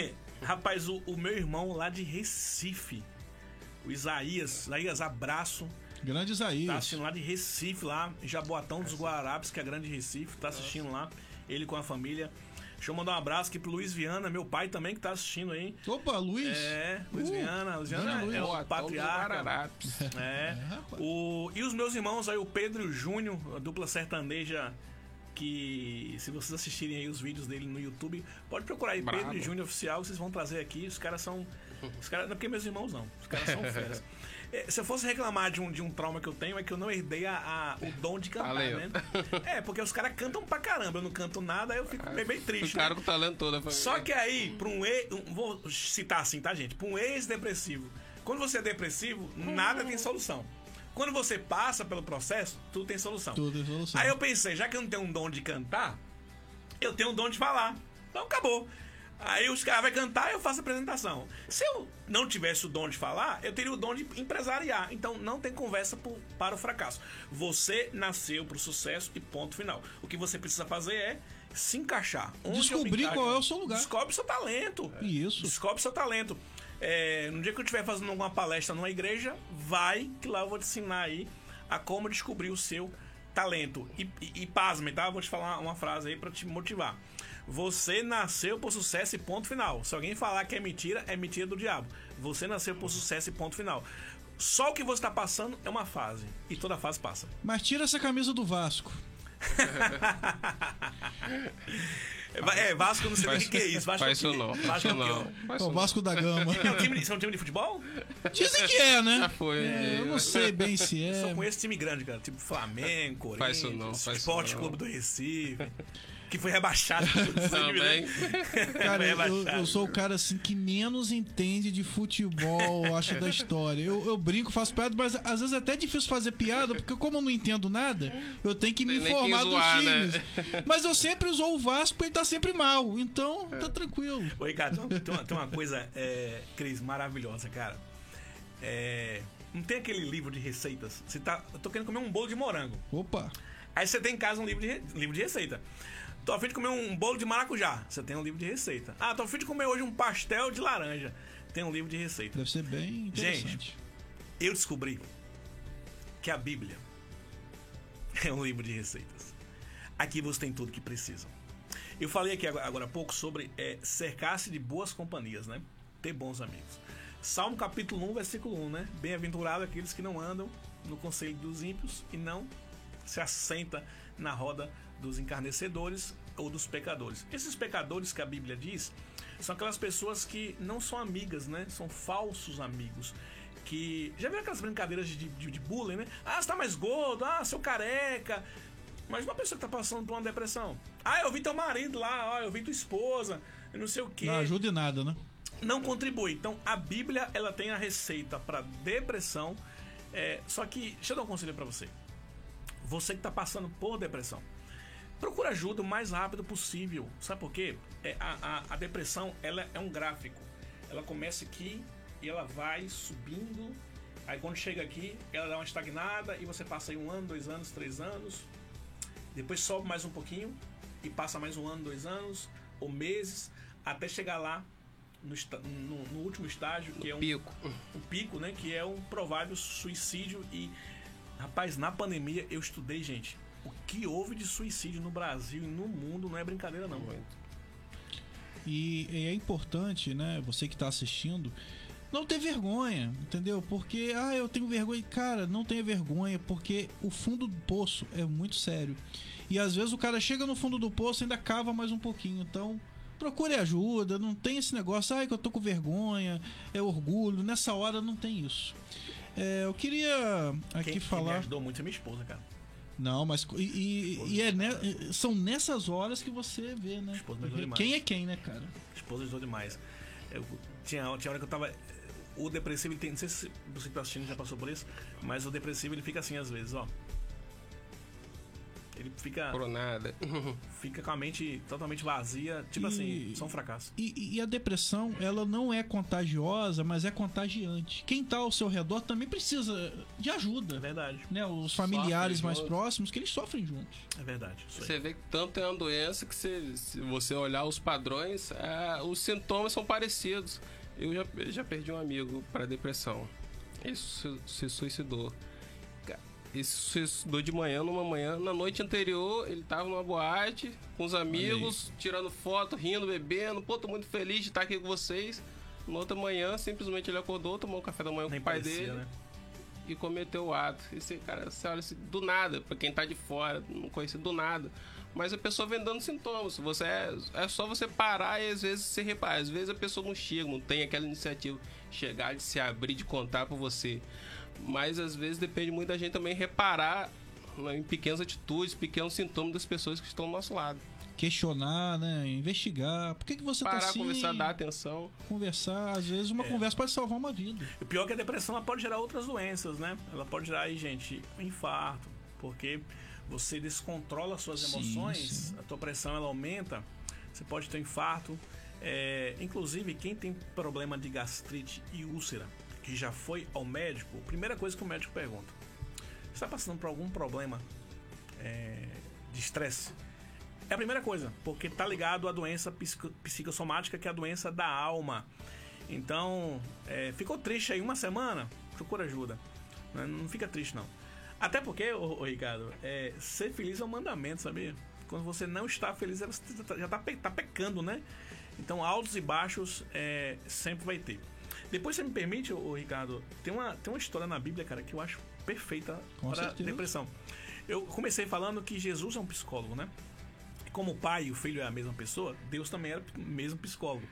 é rapaz, o, o, meu irmão lá de Recife, o Isaías. Isaías, abraço.
Grande Isaías.
Tá assistindo lá de Recife, lá, em Jaboatão dos Guararapes, que é grande Recife. Tá assistindo lá, ele com a família. Deixa eu mandar um abraço aqui pro Luiz Viana, meu pai também que tá assistindo aí.
Opa, Luiz!
É, Luiz uh, Viana. Luiz Viana é, é, o patriarca. É. é o, e os meus irmãos aí, o Pedro e o Júnior, a dupla sertaneja que se vocês assistirem aí os vídeos dele no YouTube, pode procurar aí Bravo. Pedro e Júnior Oficial, vocês vão trazer aqui. Os caras são. Os caras, não é porque meus irmãos não. Os caras são feras. É, se eu fosse reclamar de um, de um trauma que eu tenho, é que eu não herdei a, a o dom de cantar, Valeu. né? É, porque os caras cantam pra caramba, eu não canto nada, aí eu fico bem, bem triste. O
cara né? com o talento todo.
Família. Só que aí, pra um ex. Um, vou citar assim, tá, gente? Pra um ex-depressivo. Quando você é depressivo, nada tem solução. Quando você passa pelo processo, tudo tem solução.
Tudo tem solução.
Aí eu pensei, já que eu não tenho um dom de cantar, eu tenho um dom de falar. Então acabou. Aí os caras vão cantar e eu faço a apresentação. Se eu não tivesse o dom de falar, eu teria o dom de empresariar. Então não tem conversa por, para o fracasso. Você nasceu para o sucesso e ponto final. O que você precisa fazer é se encaixar.
Onde Descobrir qual é o seu lugar.
Descobre seu talento.
Isso.
Descobre seu talento. É, no dia que eu estiver fazendo alguma palestra numa igreja, vai que lá eu vou te ensinar aí a como descobrir o seu talento. E, e, e pasme, tá? Vou te falar uma frase aí para te motivar. Você nasceu por sucesso e ponto final. Se alguém falar que é mentira, é mentira do diabo. Você nasceu por sucesso e ponto final. Só o que você está passando é uma fase. E toda fase passa.
Mas tira essa camisa do Vasco.
É, Vasco não sei faz, o que é isso. Vasco
faz isso não.
Vasco
não. não.
Faz o Vasco da Gama.
É um, time, é um time de futebol?
Dizem que é, né?
Já foi.
É, eu não sei bem se é.
Só conheço time grande, cara. Tipo Flamengo, Corinthians, não, Esporte Clube do Recife que foi rebaixado.
Também.
Cara, eu, eu, sou o cara assim que menos entende de futebol, acho, da história. Eu, eu brinco, faço piada, mas às vezes é até difícil fazer piada, porque como eu não entendo nada, eu tenho que me Tem informar zoar, dos times. Né? Mas eu sempre usou o Vasco e ele tá sempre mal. Então, tá tranquilo.
Ô, Ricardo, tem uma, tem uma coisa, é, Cris, maravilhosa, cara. É, não tem aquele livro de receitas? Você tá, eu tô querendo comer um bolo de morango.
Opa!
Aí você tem em casa um livro de, livro de receita. Tô afim de comer um bolo de maracujá. Você tem um livro de receita. Ah, tô afim de comer hoje um pastel de laranja. Tem um livro de receita.
Deve ser bem interessante.
Gente, eu descobri que a Bíblia é um livro de receitas. Aqui você tem tudo que precisa. Eu falei aqui agora há pouco sobre é, cercar-se de boas companhias, né? Ter bons amigos. Salmo capítulo 1, versículo 1, né? Bem-aventurado aqueles que não andam no conselho dos ímpios e não se assenta na roda dos encarnecedores ou dos pecadores. Esses pecadores que a Bíblia diz são aquelas pessoas que não são amigas, né? São falsos amigos. Que. Já viu aquelas brincadeiras de, de, de bullying, né? Ah, você tá mais gordo, ah, seu careca. Mas uma pessoa que tá passando por uma depressão. Ah, eu vi teu marido lá, ah, eu vi tua esposa, eu não sei o quê.
Não ajuda em nada, né?
Não contribui. Então, a Bíblia, ela tem a receita para depressão. É, só que, deixa eu dar um conselho para você. Você que tá passando por depressão procura ajuda o mais rápido possível. Sabe por quê? É, a, a, a depressão ela é um gráfico. Ela começa aqui e ela vai subindo. Aí quando chega aqui, ela dá uma estagnada e você passa aí um ano, dois anos, três anos. Depois sobe mais um pouquinho e passa mais um ano, dois anos ou meses até chegar lá no, no, no último estágio que é um
pico,
um pico, né? Que é um provável suicídio e rapaz na pandemia eu estudei gente o que houve de suicídio no Brasil e no mundo não é brincadeira, não.
E, e é importante, né, você que está assistindo, não ter vergonha, entendeu? Porque, ah, eu tenho vergonha. Cara, não tenha vergonha, porque o fundo do poço é muito sério. E às vezes o cara chega no fundo do poço e ainda cava mais um pouquinho. Então, procure ajuda, não tem esse negócio, ai que eu tô com vergonha, é orgulho, nessa hora não tem isso. É, eu queria aqui
Quem,
falar.
Quem me ajudou muito é minha esposa, cara.
Não, mas e, e- e é ne- são nessas horas que você vê, né? Quem é quem, né, cara?
Esposa ajudou demais. Eu, tinha, tinha hora que eu tava. O depressivo. Não sei se você que tá assistindo já passou por isso, mas o depressivo ele fica assim às vezes, ó. Ele fica,
Por nada.
fica com a mente totalmente vazia, tipo
E-
assim, só um fracasso.
E, e a depressão, ela não é contagiosa, mas é contagiante. Quem tá ao seu redor também precisa de
É
ajuda.
verdade,
Né? Os familiares mais próximos, que eles sofrem juntos.
é verdade.
Você vê que tanto é uma doença que se, se você olhar os padrões, é, os sintomas são parecidos. Eu já, já perdi um amigo para depressão. Ele se, se suicidou. Ele se suicidou de manhã, numa manhã. Na noite anterior, ele tava numa boate com os amigos, tirando foto, rindo, bebendo. Pô, tô muito feliz de estar aqui com vocês. Na outra manhã, simplesmente ele acordou, tomou um café da manhã com
Nem
o pai
parecia,
dele
né?
e cometeu o ato. Esse cara, você olha assim, do nada, pra quem tá de fora, não conhece do nada. Mas a pessoa vem dando sintomas. Você é, é só você parar e às vezes você repara. Às vezes a pessoa não chega, não tem aquela iniciativa de chegar, de se abrir, de contar pra você. Mas às vezes depende muito da gente também reparar né, em pequenas atitudes, pequenos sintomas das pessoas que estão ao nosso lado.
Questionar, né? Investigar. Por que, que você
Parar,
tá assim?
conversar, dar atenção.
Conversar. Às vezes
É.
uma conversa pode salvar uma vida.
O pior é que a depressão ela pode gerar outras doenças, né? Ela pode gerar aí, gente, um infarto, porque você descontrola suas
Sim,
emoções,
sim.
a tua pressão ela aumenta, você pode ter um infarto. É, inclusive, quem tem problema de gastrite e úlcera, que já foi ao médico, a primeira coisa que o médico pergunta: está passando por algum problema é, de estresse? É a primeira coisa, porque tá ligado à doença psico- psicossomática, que é a doença da alma. Então, é, ficou triste aí uma semana? Procura ajuda. Né? Não fica triste, não. Até porque, ô, ô, Ricardo, é, ser feliz é um mandamento, sabia? Quando você não está feliz, você tá- já está tá pecando, né? Então, altos e baixos é, sempre vai ter. Depois, você me permite, ô, Ricardo, tem uma, tem uma história na Bíblia, cara, que eu acho perfeita
Com
para
certeza.
depressão. Eu comecei falando que Jesus é um psicólogo, né? Como o pai e o filho é a mesma pessoa, Deus também era o mesmo psicólogo.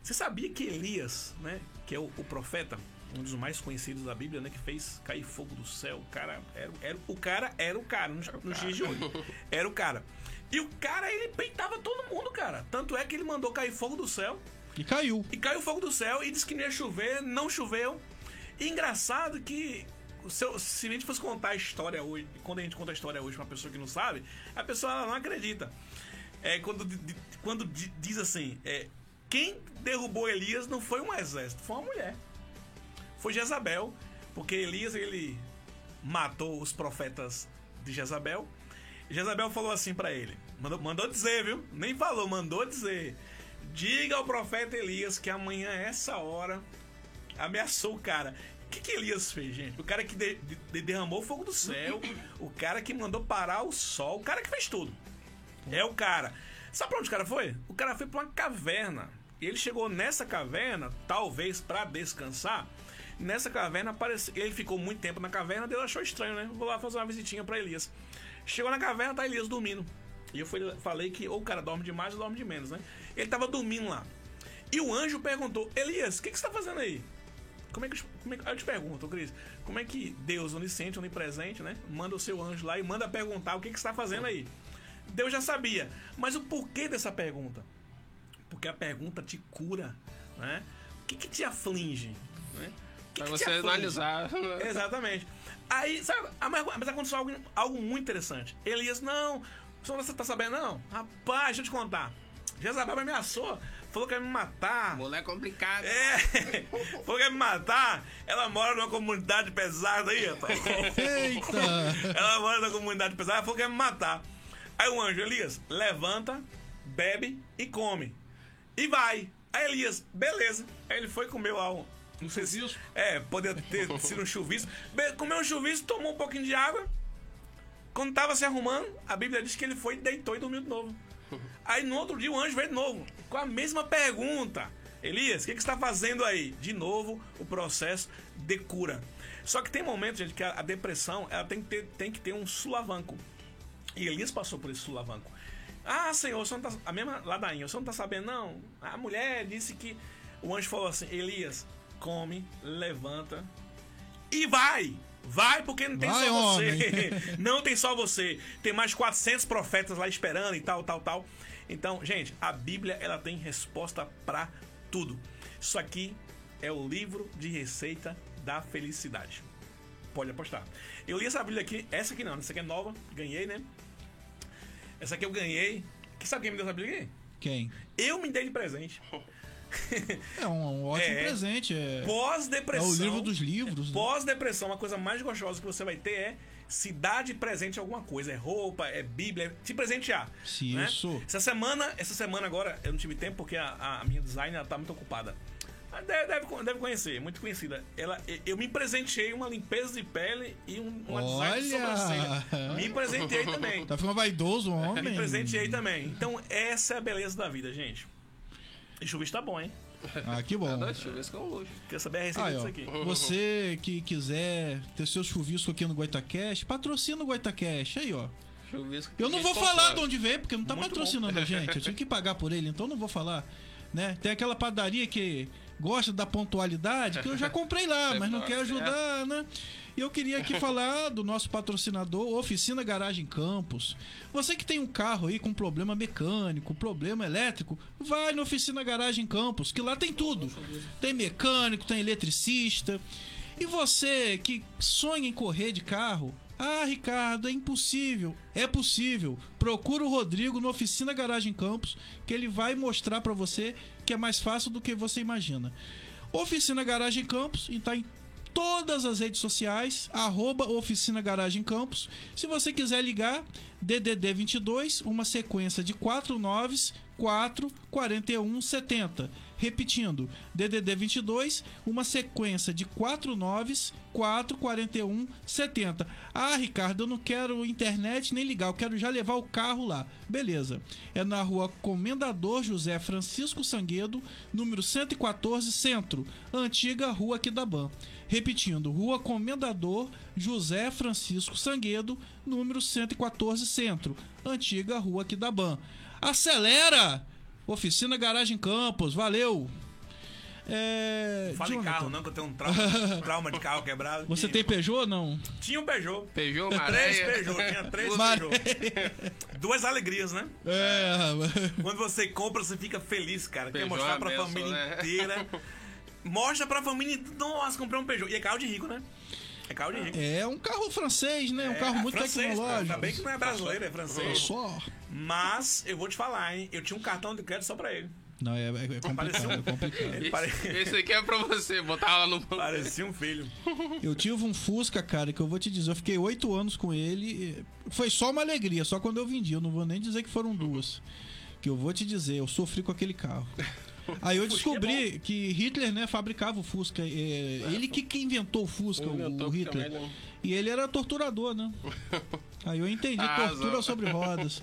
Você sabia que Elias, né, que é o, o profeta, um dos mais conhecidos da Bíblia, né, que fez cair fogo do céu, o cara era, era- o cara era o cara nos dias de hoje. Era o cara. E o cara ele peitava todo mundo, cara. Tanto é que ele mandou cair fogo do céu
E caiu.
e caiu fogo do céu e disse que não ia chover, não choveu. E engraçado que se, eu- se a gente fosse contar a história hoje, quando a gente conta a história hoje pra uma pessoa que não sabe, a pessoa não acredita. É quando, di- quando di- diz assim, é, quem derrubou Elias não foi um exército, foi uma mulher. Foi Jezabel, porque Elias ele matou os profetas de Jezabel. Jezabel falou assim pra ele, mandou, mandou dizer, viu? Nem falou, mandou dizer. Diga ao profeta Elias que amanhã essa hora ameaçou o cara. O que, que Elias fez, gente? O cara que de- de- derramou fogo do céu, o cara que mandou parar o sol, o cara que fez tudo. É o cara. Sabe pra onde o cara foi? O cara foi pra uma caverna. E ele chegou nessa caverna, talvez pra descansar. Nessa caverna, aparece... ele ficou muito tempo na caverna, Deus achou estranho, né? Vou lá fazer uma visitinha pra Elias. Chegou na caverna, tá Elias dormindo. E eu fui- falei que ou o cara dorme demais ou dorme de menos, né? Ele tava dormindo lá. E o anjo perguntou: Elias, o que, que você tá fazendo aí? Como é que, como é que- eu te pergunto, Cris, como é que Deus, onisciente, onipresente, né? Manda o seu anjo lá e manda perguntar o que, que você está fazendo aí? Deus já sabia. Mas o porquê dessa pergunta? Porque a pergunta te cura, né? O que, que te aflige? Né? Que
Pra
que
você analisar.
Exatamente. Aí, sabe, mas aconteceu algo, algo muito interessante. Elias, não, você tá sabendo, não? Rapaz, deixa eu te contar. Jezabel me ameaçou, falou que ia me matar.
Mulher complicada.
É, falou que ia me matar. Ela mora numa comunidade pesada aí, rapaz.
Eita!
Ela mora numa comunidade pesada, falou que ia me matar. Aí o anjo, Elias, levanta, bebe e come. E vai. Aí Elias, beleza. Aí ele foi comer lá um. Não sei se. É, poderia ter sido um chuvisco. Be- Comeu um chuvisco, tomou um pouquinho de água. Quando tava se arrumando, a Bíblia diz que ele foi, deitou e dormiu de novo. Aí no outro dia o anjo veio de novo, com a mesma pergunta. Elias, o que, que você está fazendo aí? De novo, o processo de cura. Só que tem momentos, gente, que a, depressão ela tem que, ter, tem que ter um sulavanco. E Elias passou por esse sulavanco. Ah, Senhor, senhor não tá, a mesma ladainha, o senhor não tá sabendo, não? A mulher disse que o anjo falou assim: Elias, come, levanta e vai. Vai, porque não tem
Vai,
só você. Não tem só você. Tem mais 400 profetas lá esperando e tal, tal, tal. Então, gente, a Bíblia ela tem resposta pra tudo. Isso aqui é o livro de receita da felicidade. Pode apostar. Eu li essa Bíblia aqui, essa aqui não, essa aqui é nova, ganhei, né? Essa aqui eu ganhei. Que sabe quem me deu essa Bíblia aqui?
Quem?
Eu me dei de presente.
É um, um ótimo
É.
presente. É, é
Pós-depressão.
o livro dos livros. né?
Pós-depressão, uma coisa mais gostosa que você vai ter é se dar de presente alguma coisa. É roupa, é Bíblia, é te presentear.
Sim,
né?
isso.
Essa semana, essa semana agora, eu não tive tempo porque a, a minha designer tá muito ocupada. Mas Deve, deve, deve conhecer, muito conhecida. Ela, eu me presenteei uma limpeza de pele e um, uma design de
Olha!
sobrancelha. Me presenteei também.
Tá ficando vaidoso, homem.
Me presenteei também. Então, essa é a beleza da vida, gente. E chuvisco tá bom, hein?
Ah, que bom.
Chuvisco é um luxo.
Quer saber a receita
Aí,
disso
ó,
aqui?
você que quiser ter seu chuvisco aqui no Goitacast, patrocina o Goitacast. Aí, ó.
Chuvisco
Eu não vou falar de onde vem, porque não tá
Muito
patrocinando a gente. Eu tinha que pagar por ele, então não vou falar. Né? Tem aquela padaria que gosta da pontualidade, que eu já comprei lá, mas não quer
certo.
ajudar, né? E eu queria aqui falar do nosso patrocinador, Oficina Garagem Campos. Você que tem um carro aí com problema mecânico, problema elétrico, vai na Oficina Garagem Campos, que lá tem tudo. Tem mecânico, tem eletricista. E você que sonha em correr de carro, ah, Ricardo, é impossível. É possível. Procura o Rodrigo no Oficina Garagem Campos, que ele vai mostrar pra você que é mais fácil do que você imagina. Oficina Garagem Campos, e tá em todas as redes sociais, arroba Oficina Garagem Campos. Se você quiser ligar, DDD 22, uma sequência de 4 noves, 4 41 70. Repetindo, DDD 22, uma sequência de 4 noves, 4 41 70. Ah, Ricardo, eu não quero internet nem ligar, eu quero já levar o carro lá. Beleza. É na rua Comendador José Francisco Sanguedo, número 114, Centro, antiga Rua Aquidabã. Repetindo, Rua Comendador José Francisco Sanguedo, número 114, Centro, antiga Rua Aquidabã. Acelera! Oficina Garagem Campos, valeu! É,
Não fala em carro, não, que eu tenho um trauma, trauma de carro quebrado.
Você
que-
tem Peugeot ou não?
Tinha um Peugeot.
Peugeot,
Três
Maréia.
Peugeot, tinha três
Mar-
Peugeot. Duas alegrias, né?
É,
Quando você compra, você fica feliz, cara. Quer
Peugeot
mostrar
é
pra
benção,
família
né?
inteira. Mostra pra família inteira. Nossa, comprei um Peugeot. E é carro de rico, né? É carro de rico.
é um carro francês, né? Um
É,
carro muito
francês,
tecnológico.
Ainda bem que não é brasileiro, é francês.
Só.
Mas eu vou te falar, hein? Eu tinha um cartão de crédito só pra ele.
Não, é, é complicado,
Parecia um-
é complicado.
Pare-
Esse, esse aqui é pra você, botar lá no banco.
Parecia um filho.
Eu tive um Fusca, cara, que eu vou te dizer, eu fiquei oito anos com ele. Foi só uma alegria, só quando eu vendi. Eu não vou nem dizer que foram duas. Que eu vou te dizer, eu sofri com aquele carro. Aí eu descobri que Hitler, né, fabricava o Fusca. é, ele que, que inventou o Fusca, o,
Inventou
o
que
Hitler.
também não-
E ele era torturador, né? Aí eu entendi,
Ah,
tortura sobre rodas.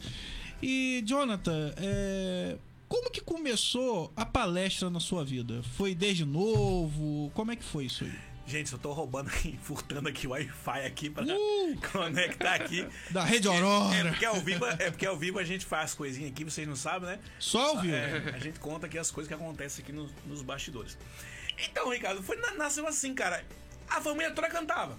E, Jonathan, é, como que começou a palestra na sua vida? Foi desde novo? Como é que foi isso aí?
Gente, eu tô roubando aqui, furtando aqui o Wi-Fi aqui pra
Uh!
conectar aqui.
Da Rede
É
Aurora.
porque, ao vivo, é porque ao vivo a gente faz coisinha aqui, vocês não sabem, né?
Só ouviu?
É, a gente conta aqui as coisas que acontecem aqui nos, nos bastidores. Então, Ricardo, foi, na- nasceu assim, cara. A família toda cantava.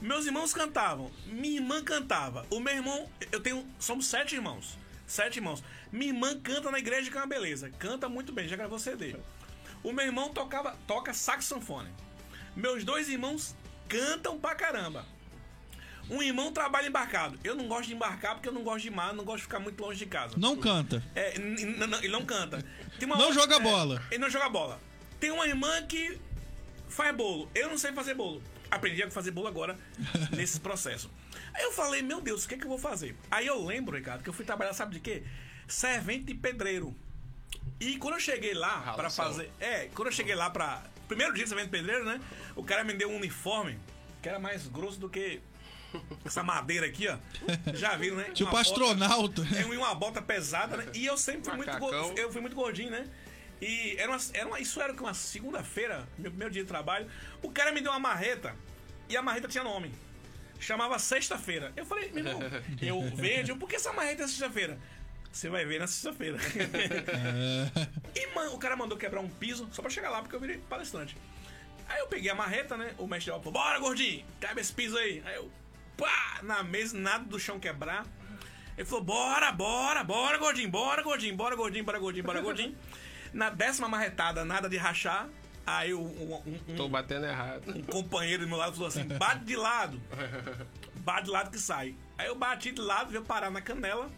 Meus irmãos cantavam. Minha irmã cantava. O meu irmão, eu tenho. Somos sete irmãos. Sete irmãos. Minha irmã canta na igreja que é uma beleza. Canta muito bem, já gravou CD. O meu irmão tocava, toca saxofone. Meus dois irmãos cantam pra caramba. Um irmão trabalha embarcado. Eu não gosto de embarcar porque eu não gosto de mar, não gosto de ficar muito longe de casa.
Não canta.
É, ele não canta. Tem uma
Não
outra-
joga
é,
bola.
ele não joga bola. Tem uma irmã que faz bolo. Eu não sei fazer bolo. Aprendi a fazer bolo agora, nesse processo. Aí eu falei, meu Deus, o que, é que eu vou fazer? Aí eu lembro, Ricardo, que eu fui trabalhar, sabe de quê? Servente de pedreiro. E quando eu cheguei lá pra
Ralação.
fazer. É, quando eu cheguei lá pra. Primeiro dia de de pedreiro, né? O cara me deu um uniforme que era mais grosso do que essa madeira aqui, ó. Já viram, né?
Tipo
Uma bota-
astronauta.
é uma bota pesada, né? E eu sempre fui muito, go-
Macacão.
eu fui muito gordinho, né? E era uma, era uma, isso era uma segunda-feira, meu primeiro dia de trabalho. O cara me deu uma marreta e a marreta tinha nome. Chamava Sexta-feira. Eu falei, meu irmão, eu vejo, por que essa marreta é sexta-feira? Você vai ver na sexta-feira. E mano, o cara mandou quebrar um piso só pra chegar lá, porque eu virei palestrante. Aí eu peguei a marreta, né? O mestre falou: Bora, gordinho, quebra esse piso aí. Aí eu, pá, na mesa, nada do chão quebrar. Ele falou: Bora, bora, bora, gordinho, bora, gordinho, bora, gordinho, bora, gordinho, bora, gordinho. Na décima marretada, nada de rachar. Aí um, um- um-
Tô batendo errado.
um companheiro do meu lado falou assim: bate de lado. Bate de lado que sai. Aí eu bati de lado, veio parar na canela.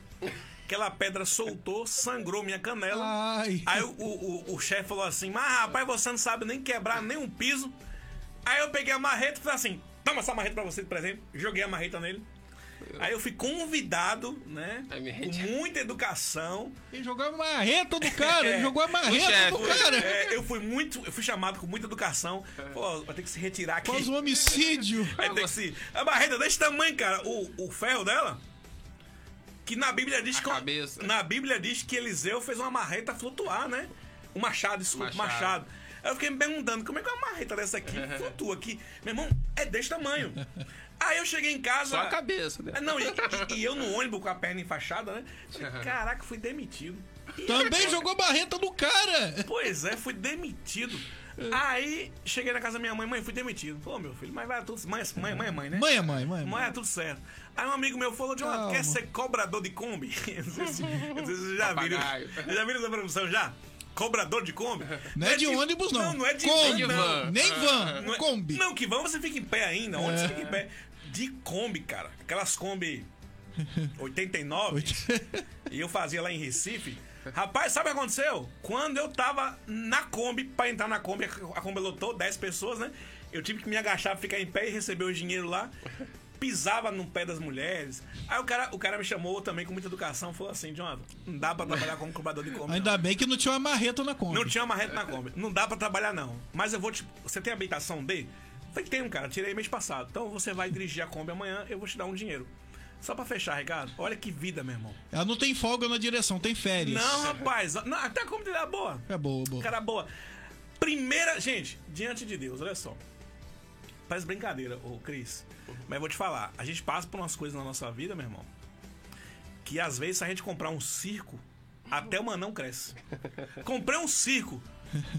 Aquela pedra soltou, sangrou minha canela.
Ai.
Aí o, o, o- o chefe falou assim: Mas rapaz, você não sabe nem quebrar nem um piso. Aí eu peguei a marreta e falei assim: Toma essa marreta pra você de presente. Joguei a marreta nele. Aí eu fui convidado, né? Com muita educação.
Ele jogou a marreta do cara. Ele
É.
jogou a marreta
chefe.
do cara.
É, eu fui muito. Eu fui chamado com muita educação. Falou, "Ó, vai ter que se retirar aqui.
Quase um homicídio.
Aí tem que se. A barreta desse tamanho, cara. O, o ferro dela. Que na Bíblia diz
A
que.
cabeça.
Na Bíblia diz que Eliseu fez uma marreta flutuar, né? Um machado, desculpa, machado.
Machado.
Aí eu fiquei me perguntando, como é que uma marreta dessa aqui flutua aqui? Meu irmão, é desse tamanho. Aí eu cheguei em casa.
Só a cabeça, né?
Ah, Não, e, e- eu no ônibus com a perna enfaixada, né? Falei, Caraca, fui demitido. E
Também jogou a marreta do cara.
Pois é, fui demitido. Aí cheguei na casa da minha mãe, mãe, fui demitido. Pô, meu filho, mas vai tudo. Mãe, mãe, mãe é mãe, né?
Mãe é mãe, mãe. é
Mãe,
mãe.
é tudo certo. Aí um amigo meu falou, Jonathan,
Calma.
quer ser cobrador de Kombi? Eu não sei se, eu não sei se vocês já viram. Já viram essa profissão já? Cobrador de Kombi?
Não é de
tipo-
ônibus, não.
Não, não é de
Kombi.
van, não.
Nem van.
Não, é-
Kombi.
não, que vão você fica em pé ainda. Onde
É.
você fica em pé? De Kombi, cara. Aquelas Kombi 89. e eu fazia lá em Recife. Rapaz, sabe o que aconteceu? Quando eu tava na Kombi, pra entrar na Kombi, a Kombi lotou 10 pessoas, né? Eu tive que me agachar, ficar em pé e receber o dinheiro lá. Pisava no pé das mulheres. Aí o cara, o cara me chamou também com muita educação. Falou assim: Jonathan, não dá pra trabalhar como cobrador de Kombi. não.
Ainda bem que não tinha uma marreta na Kombi.
Não tinha marreta na Kombi. Não dá pra trabalhar, não. Mas eu vou te. Você tem habilitação D? Falei, tenho, cara. Tirei mês passado. Então você vai dirigir a Kombi amanhã, eu vou te dar um dinheiro. Só pra fechar, Ricardo. Olha que vida, meu irmão.
Ela não tem folga na direção, tem férias.
Não, rapaz. Não, até a Kombi é boa.
É boa, boa.
Cara boa. Primeira. Gente, diante de Deus, olha só. Parece brincadeira, ô Cris. Mas eu vou te falar. A gente passa por umas coisas na nossa vida, meu irmão. Que às vezes, se a gente comprar um circo, até o anão cresce. Comprei um circo.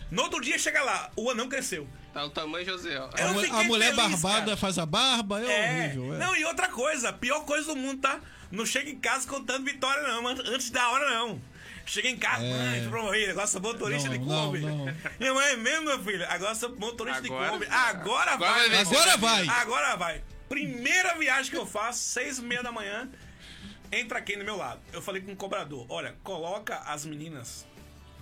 No outro dia chega lá, o anão cresceu.
Tá o tamanho José. ó.
Eu
A, a mulher
feliz,
barbada
cara.
faz a barba, é,
É.
horrível. É.
Não, e outra coisa, a pior coisa do mundo, tá? Não chega em casa contando vitória, não, an- antes da hora, não. Chega em casa, mãe, fui promovido, agora sou motorista
É. Não,
de Kombi.
não.
Minha mãe é mesmo, meu filho, agora sou motorista
Agora-
de Kombi. Agora,
Agora
vai.
vai
Agora vai.
Agora vai. Primeira viagem que eu faço, seis e meia da manhã, entra aqui no meu lado. Eu falei com o cobrador, olha, coloca as meninas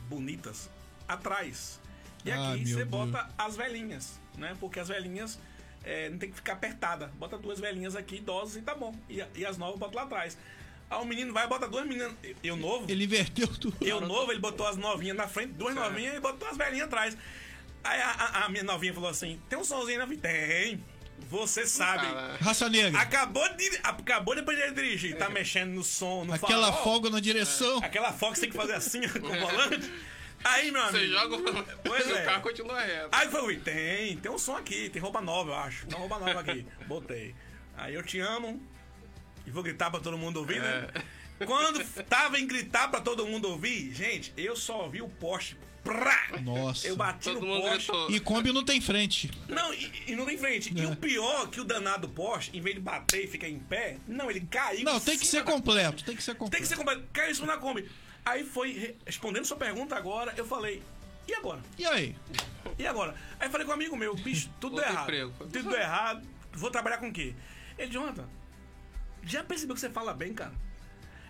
bonitas atrás. E
Ai,
aqui você
Deus.
bota as velhinhas, né? Porque as velhinhas é, não tem que ficar apertada. Bota duas velhinhas aqui, idosas, e tá bom. E, e as novas bota lá atrás. Aí o menino vai e bota duas meninas. Eu novo,
Ele inverteu tudo.
eu novo, ele botou as novinhas na frente, duas novinhas e botou as velhinhas atrás. Aí a, a- a minha novinha falou assim: tem um somzinho na frente? Tem. Você sabe.
Raça negra.
Acabou de, acabou de aprender a dirigir. Tá mexendo no som, no
Aquela
farol.
folga na direção.
Aquela folga que você tem que fazer assim com o volante. Aí, meu amigo.
Você joga o
Pois
o
é.
carro continua reto.
Aí foi, tem, tem um som aqui, tem roupa nova, eu acho. Tem uma roupa nova aqui. Botei. Aí eu te amo. E vou gritar pra todo mundo ouvir, né? Quando tava em gritar pra todo mundo ouvir, gente, eu só ouvi o poste. Prá!
Nossa.
Eu bati
Todo
no poste.
gritou.
E Kombi não tem frente.
Não, e, e não tem frente. E
É.
o pior é que o danado poste, em vez de bater e ficar em pé, não, ele caiu.
Não,
em
tem que ser
da-
completo. Tem que ser completo.
Tem que ser completo. Caiu em cima da Kombi. Aí foi, re- respondendo sua pergunta agora, eu falei, e agora?
E aí?
E agora? Aí falei com um amigo meu, bicho, tudo errado.
emprego.
Tudo deu errado. Vou trabalhar com o quê? Ele, Jonathan, já percebeu que você fala bem, cara?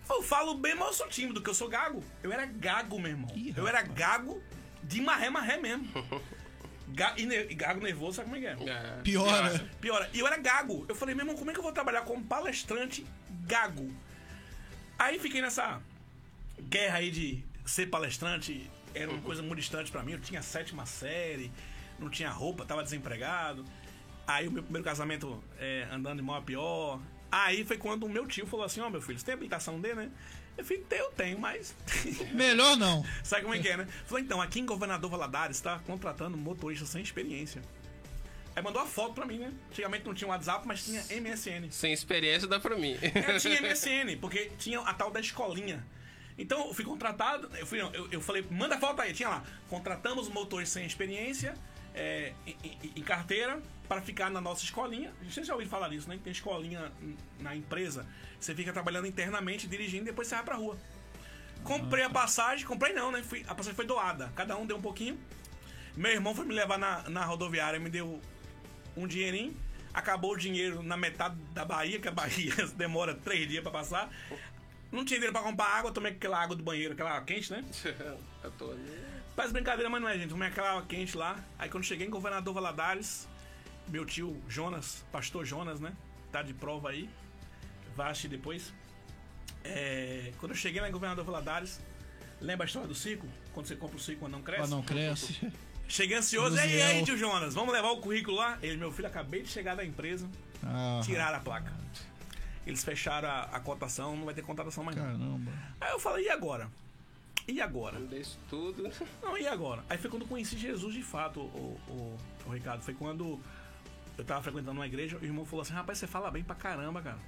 Eu falo bem, mas eu sou tímido, que eu sou gago. Eu era gago, meu irmão.
Ih,
eu era gago de marré, marré mesmo. Ga- e, ne- e gago nervoso, sabe como é que é?
É.
Piora.
Piora. E eu era gago. Eu falei, meu irmão, como é que eu vou trabalhar como palestrante gago? Aí fiquei nessa guerra aí de ser palestrante. Era uma coisa muito distante pra mim. Eu tinha sétima série, não tinha roupa, tava desempregado. Aí o meu primeiro casamento é, andando de mal a pior. Aí foi quando o meu tio falou assim: Ó, meu filho, você tem habilitação D, né? Eu falei, eu tenho, mas.
Melhor não.
Sabe como é que é, né? Falou, então, aqui em Governador Valadares está contratando motorista sem experiência. Aí mandou a foto pra mim, né? Antigamente não tinha WhatsApp, mas tinha MSN.
Sem experiência dá pra mim.
Eu tinha MSN, porque tinha a tal da escolinha. Então eu fui contratado, eu, fui, eu, eu falei, manda foto aí, tinha lá. Contratamos motores sem experiência, é, em, em- carteira, para ficar na nossa escolinha. Vocês já ouviram falar disso, né? Tem escolinha na empresa. Você fica trabalhando internamente, dirigindo, depois você vai pra rua. Comprei a passagem, comprei não, né? Fui- a passagem foi doada. Cada um deu um pouquinho. Meu irmão foi me levar na, na rodoviária, me deu um dinheirinho. Acabou o dinheiro na metade da Bahia, que a Bahia demora três dias pra passar. Não tinha dinheiro pra comprar água, tomei aquela água do banheiro, aquela quente, né?
Eu tô ali.
Faz brincadeira, mas não é, gente. Tomei aquela quente lá. Aí quando cheguei em Governador Valadares, meu tio Jonas, pastor Jonas, né? Tá de prova aí. Assistir depois. É, quando eu cheguei lá em Governador Valadares, lembra a história do ciclo? Quando você compra o ciclo quando não cresce?
Mas não cresce.
Cheguei ansioso. E
Luziel.
aí, tio Jonas, vamos levar o currículo lá? Ele, meu filho, acabei de chegar da empresa,
Ah,
tiraram a placa. Eles fecharam a, a cotação, não vai ter contratação mais não.
caramba.
Aí eu falei, e agora? E agora?
Mandei isso tudo.
Não, e agora? Aí foi quando eu conheci Jesus de fato, o, o, o Ricardo. Foi quando eu tava frequentando uma igreja, o irmão falou assim: rapaz, você fala bem pra caramba, cara.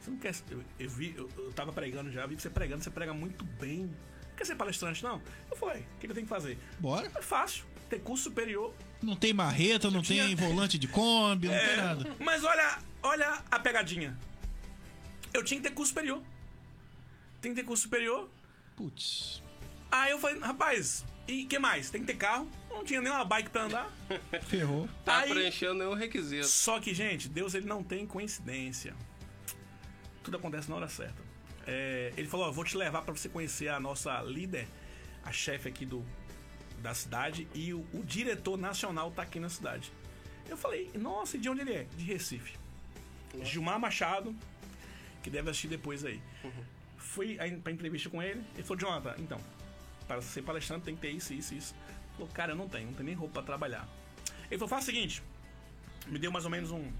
Você não quer. Eu, eu vi, eu, eu tava pregando já, vi que você pregando, você prega muito bem. Não quer ser palestrante, não? Eu falei: o que, que eu tenho que fazer?
Bora.
É fácil, ter curso superior.
Não tem marreta, não
tinha-
tem volante de Kombi, não
É,
tem nada.
Mas olha, olha a pegadinha. Eu tinha que ter curso superior. Tem que ter curso superior.
Putz.
Aí eu falei, rapaz, e que mais? Tem que ter carro. Não tinha nem uma bike pra andar.
Ferrou.
Tá
Aí-
preenchendo nenhum requisito.
Só que, gente, Deus ele não tem coincidência. Tudo acontece na hora certa. É, ele falou: ó, vou te levar pra você conhecer a nossa líder, a chefe aqui do, da cidade, e o, o diretor nacional tá aqui na cidade. Eu falei: nossa, e de onde ele é? De Recife. Gilmar Machado, que deve assistir depois aí. Fui pra entrevista com ele. Ele falou: Jonathan, então, para ser palestrante tem que ter isso, isso, isso. Ele falou: cara, eu não tenho, não tenho nem roupa pra trabalhar. Ele falou: faz o seguinte me deu mais ou menos um,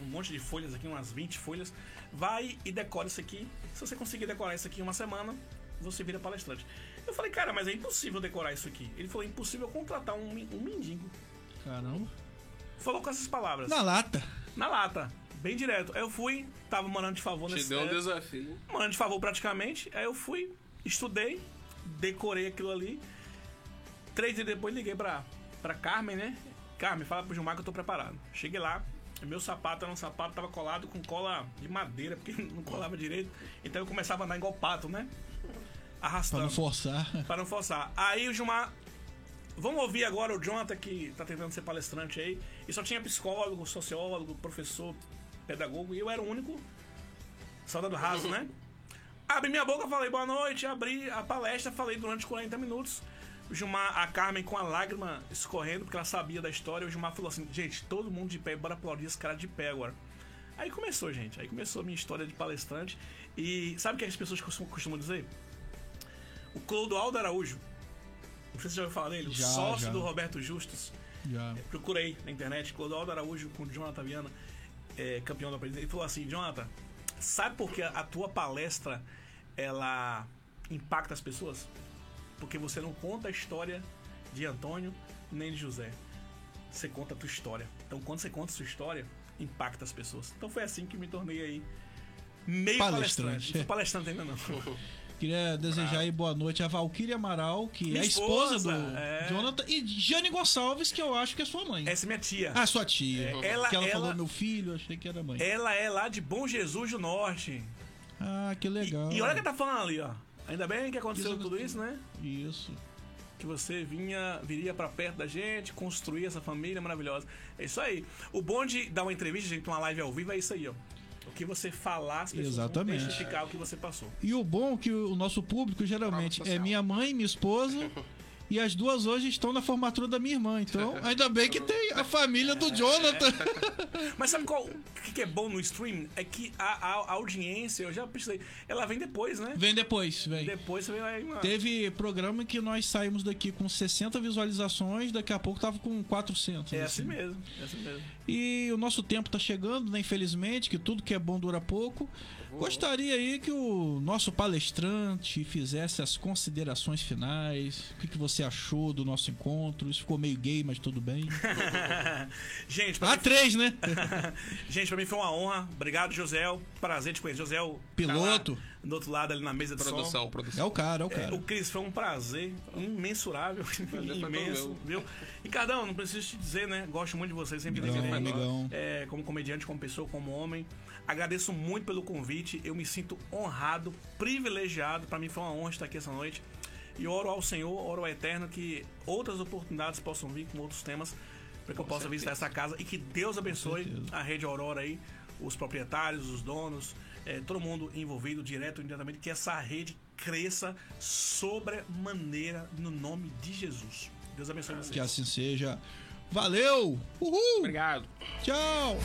um monte de folhas aqui, umas 20 folhas. Vai e decora isso aqui. Se você conseguir decorar isso aqui em uma semana, você vira palestrante. Eu falei, cara, mas é impossível decorar isso aqui. Ele falou, é impossível contratar um, um mendigo.
Caramba.
Falou com essas palavras.
Na lata.
Na lata. Bem direto. Aí eu fui, tava morando de favor
Te
nesse
deu um
é,
desafio.
morando de favor praticamente. Aí eu fui, estudei, decorei aquilo ali. Três dias depois liguei pra, pra Carmen, né? Carmen, fala pro Gilmar que eu tô preparado. Cheguei lá, meu sapato era um sapato, tava colado com cola de madeira, porque não colava direito. Então eu começava a andar igual pato, né?
Pra
Arrastando.
não forçar.
Pra não forçar. Aí o Gilmar. Vamos ouvir agora o Jonathan, que tá tentando ser palestrante aí. E só tinha psicólogo, sociólogo, professor, pedagogo, e eu era o único soldado raso, né? Abri minha boca, falei boa noite, abri a palestra, falei durante 40 minutos. O Gilmar, a Carmen com a lágrima escorrendo, porque ela sabia da história. O Gilmar falou assim: gente, todo mundo de pé, bora aplaudir esse cara de pé agora. Aí começou, gente. Aí começou a minha história de palestrante. E sabe o que as pessoas costumam, dizer? O Clodoaldo Araújo. Não sei se você já ouviu falar dele. o
Já,
sócio
já.
do Roberto Justus.
Já.
Procurei na internet. Clodoaldo Araújo com o Jonathan Viana, é, campeão da presidência. Ele falou assim: Jonathan, sabe por que a tua palestra ela impacta as pessoas? Porque você não conta a história de Antônio nem de José. Você conta a tua história. Então, quando você conta a sua história, impacta as pessoas. Então, foi assim que me tornei aí meio
Palestrante.
palestrante. Não sou palestrante ainda não.
Queria desejar aí boa noite a Valquíria Amaral, que
Minha
é a esposa,
esposa,
do
é.
Jonathan, e Jane Gonçalves, que eu acho que é sua mãe.
Essa é minha tia.
Ah, sua tia.
É, ela-
que ela,
ela-
falou meu filho, achei que era mãe.
Ela é lá de Bom Jesus do Norte.
Ah, que
E,
legal.
e olha quem tá falando ali, ó. Ainda bem que aconteceu
Isso-
tudo isso, né?
Isso.
Que você vinha, viria pra perto da gente, construir essa família maravilhosa. É isso aí. O bom de dar uma entrevista, gente, uma live ao vivo é isso aí, ó. Que você falar, as pessoas
Exatamente.
vão testificar o que você passou.
E o bom é que o nosso público geralmente é minha mãe, minha esposa. E as duas hoje estão na formatura da minha irmã. Então, ainda bem que tem a família do Jonathan.
Mas sabe qual, que é bom no stream? É que a, a- a audiência, eu já precisei, ela vem depois, né?
Vem depois, vem.
Depois você vem aí, mano.
Teve programa que nós saímos daqui com 60 visualizações, daqui a pouco tava com 400.
É
assim.
assim mesmo, é assim mesmo.
E o nosso tempo tá chegando, né? Infelizmente, que tudo que é bom dura pouco. Gostaria aí que o nosso palestrante fizesse as considerações finais. O que, que você achou do nosso encontro. Isso ficou meio gay, mas tudo bem.
Gente, pra
Ah,
mim,
três, né?
gente, pra mim foi uma honra. Obrigado, José. Prazer te conhecer. José,
Piloto.
Tá lá do outro lado ali na mesa de
Produção,
som.
É
produção.
o cara, é o
É,
cara.
o Cris, foi um prazer imensurável,
todo
imenso, viu? E Cardão, não preciso te dizer, né? Gosto muito de você, sempre
Amigão, amigão.
é, como comediante, como pessoa, como homem. Agradeço muito pelo convite, eu me sinto honrado, privilegiado. Pra mim foi uma honra estar aqui essa noite. E oro ao Senhor, oro ao Eterno que outras oportunidades possam vir com outros temas para que eu possa
certeza.
visitar essa casa e que Deus abençoe a Rede Aurora aí, os proprietários, os donos, é, todo mundo envolvido, direto ou indiretamente, que essa rede cresça sobremaneira no nome de Jesus. Deus abençoe vocês.
Que assim seja. Valeu! Uhul!
Obrigado.
Tchau!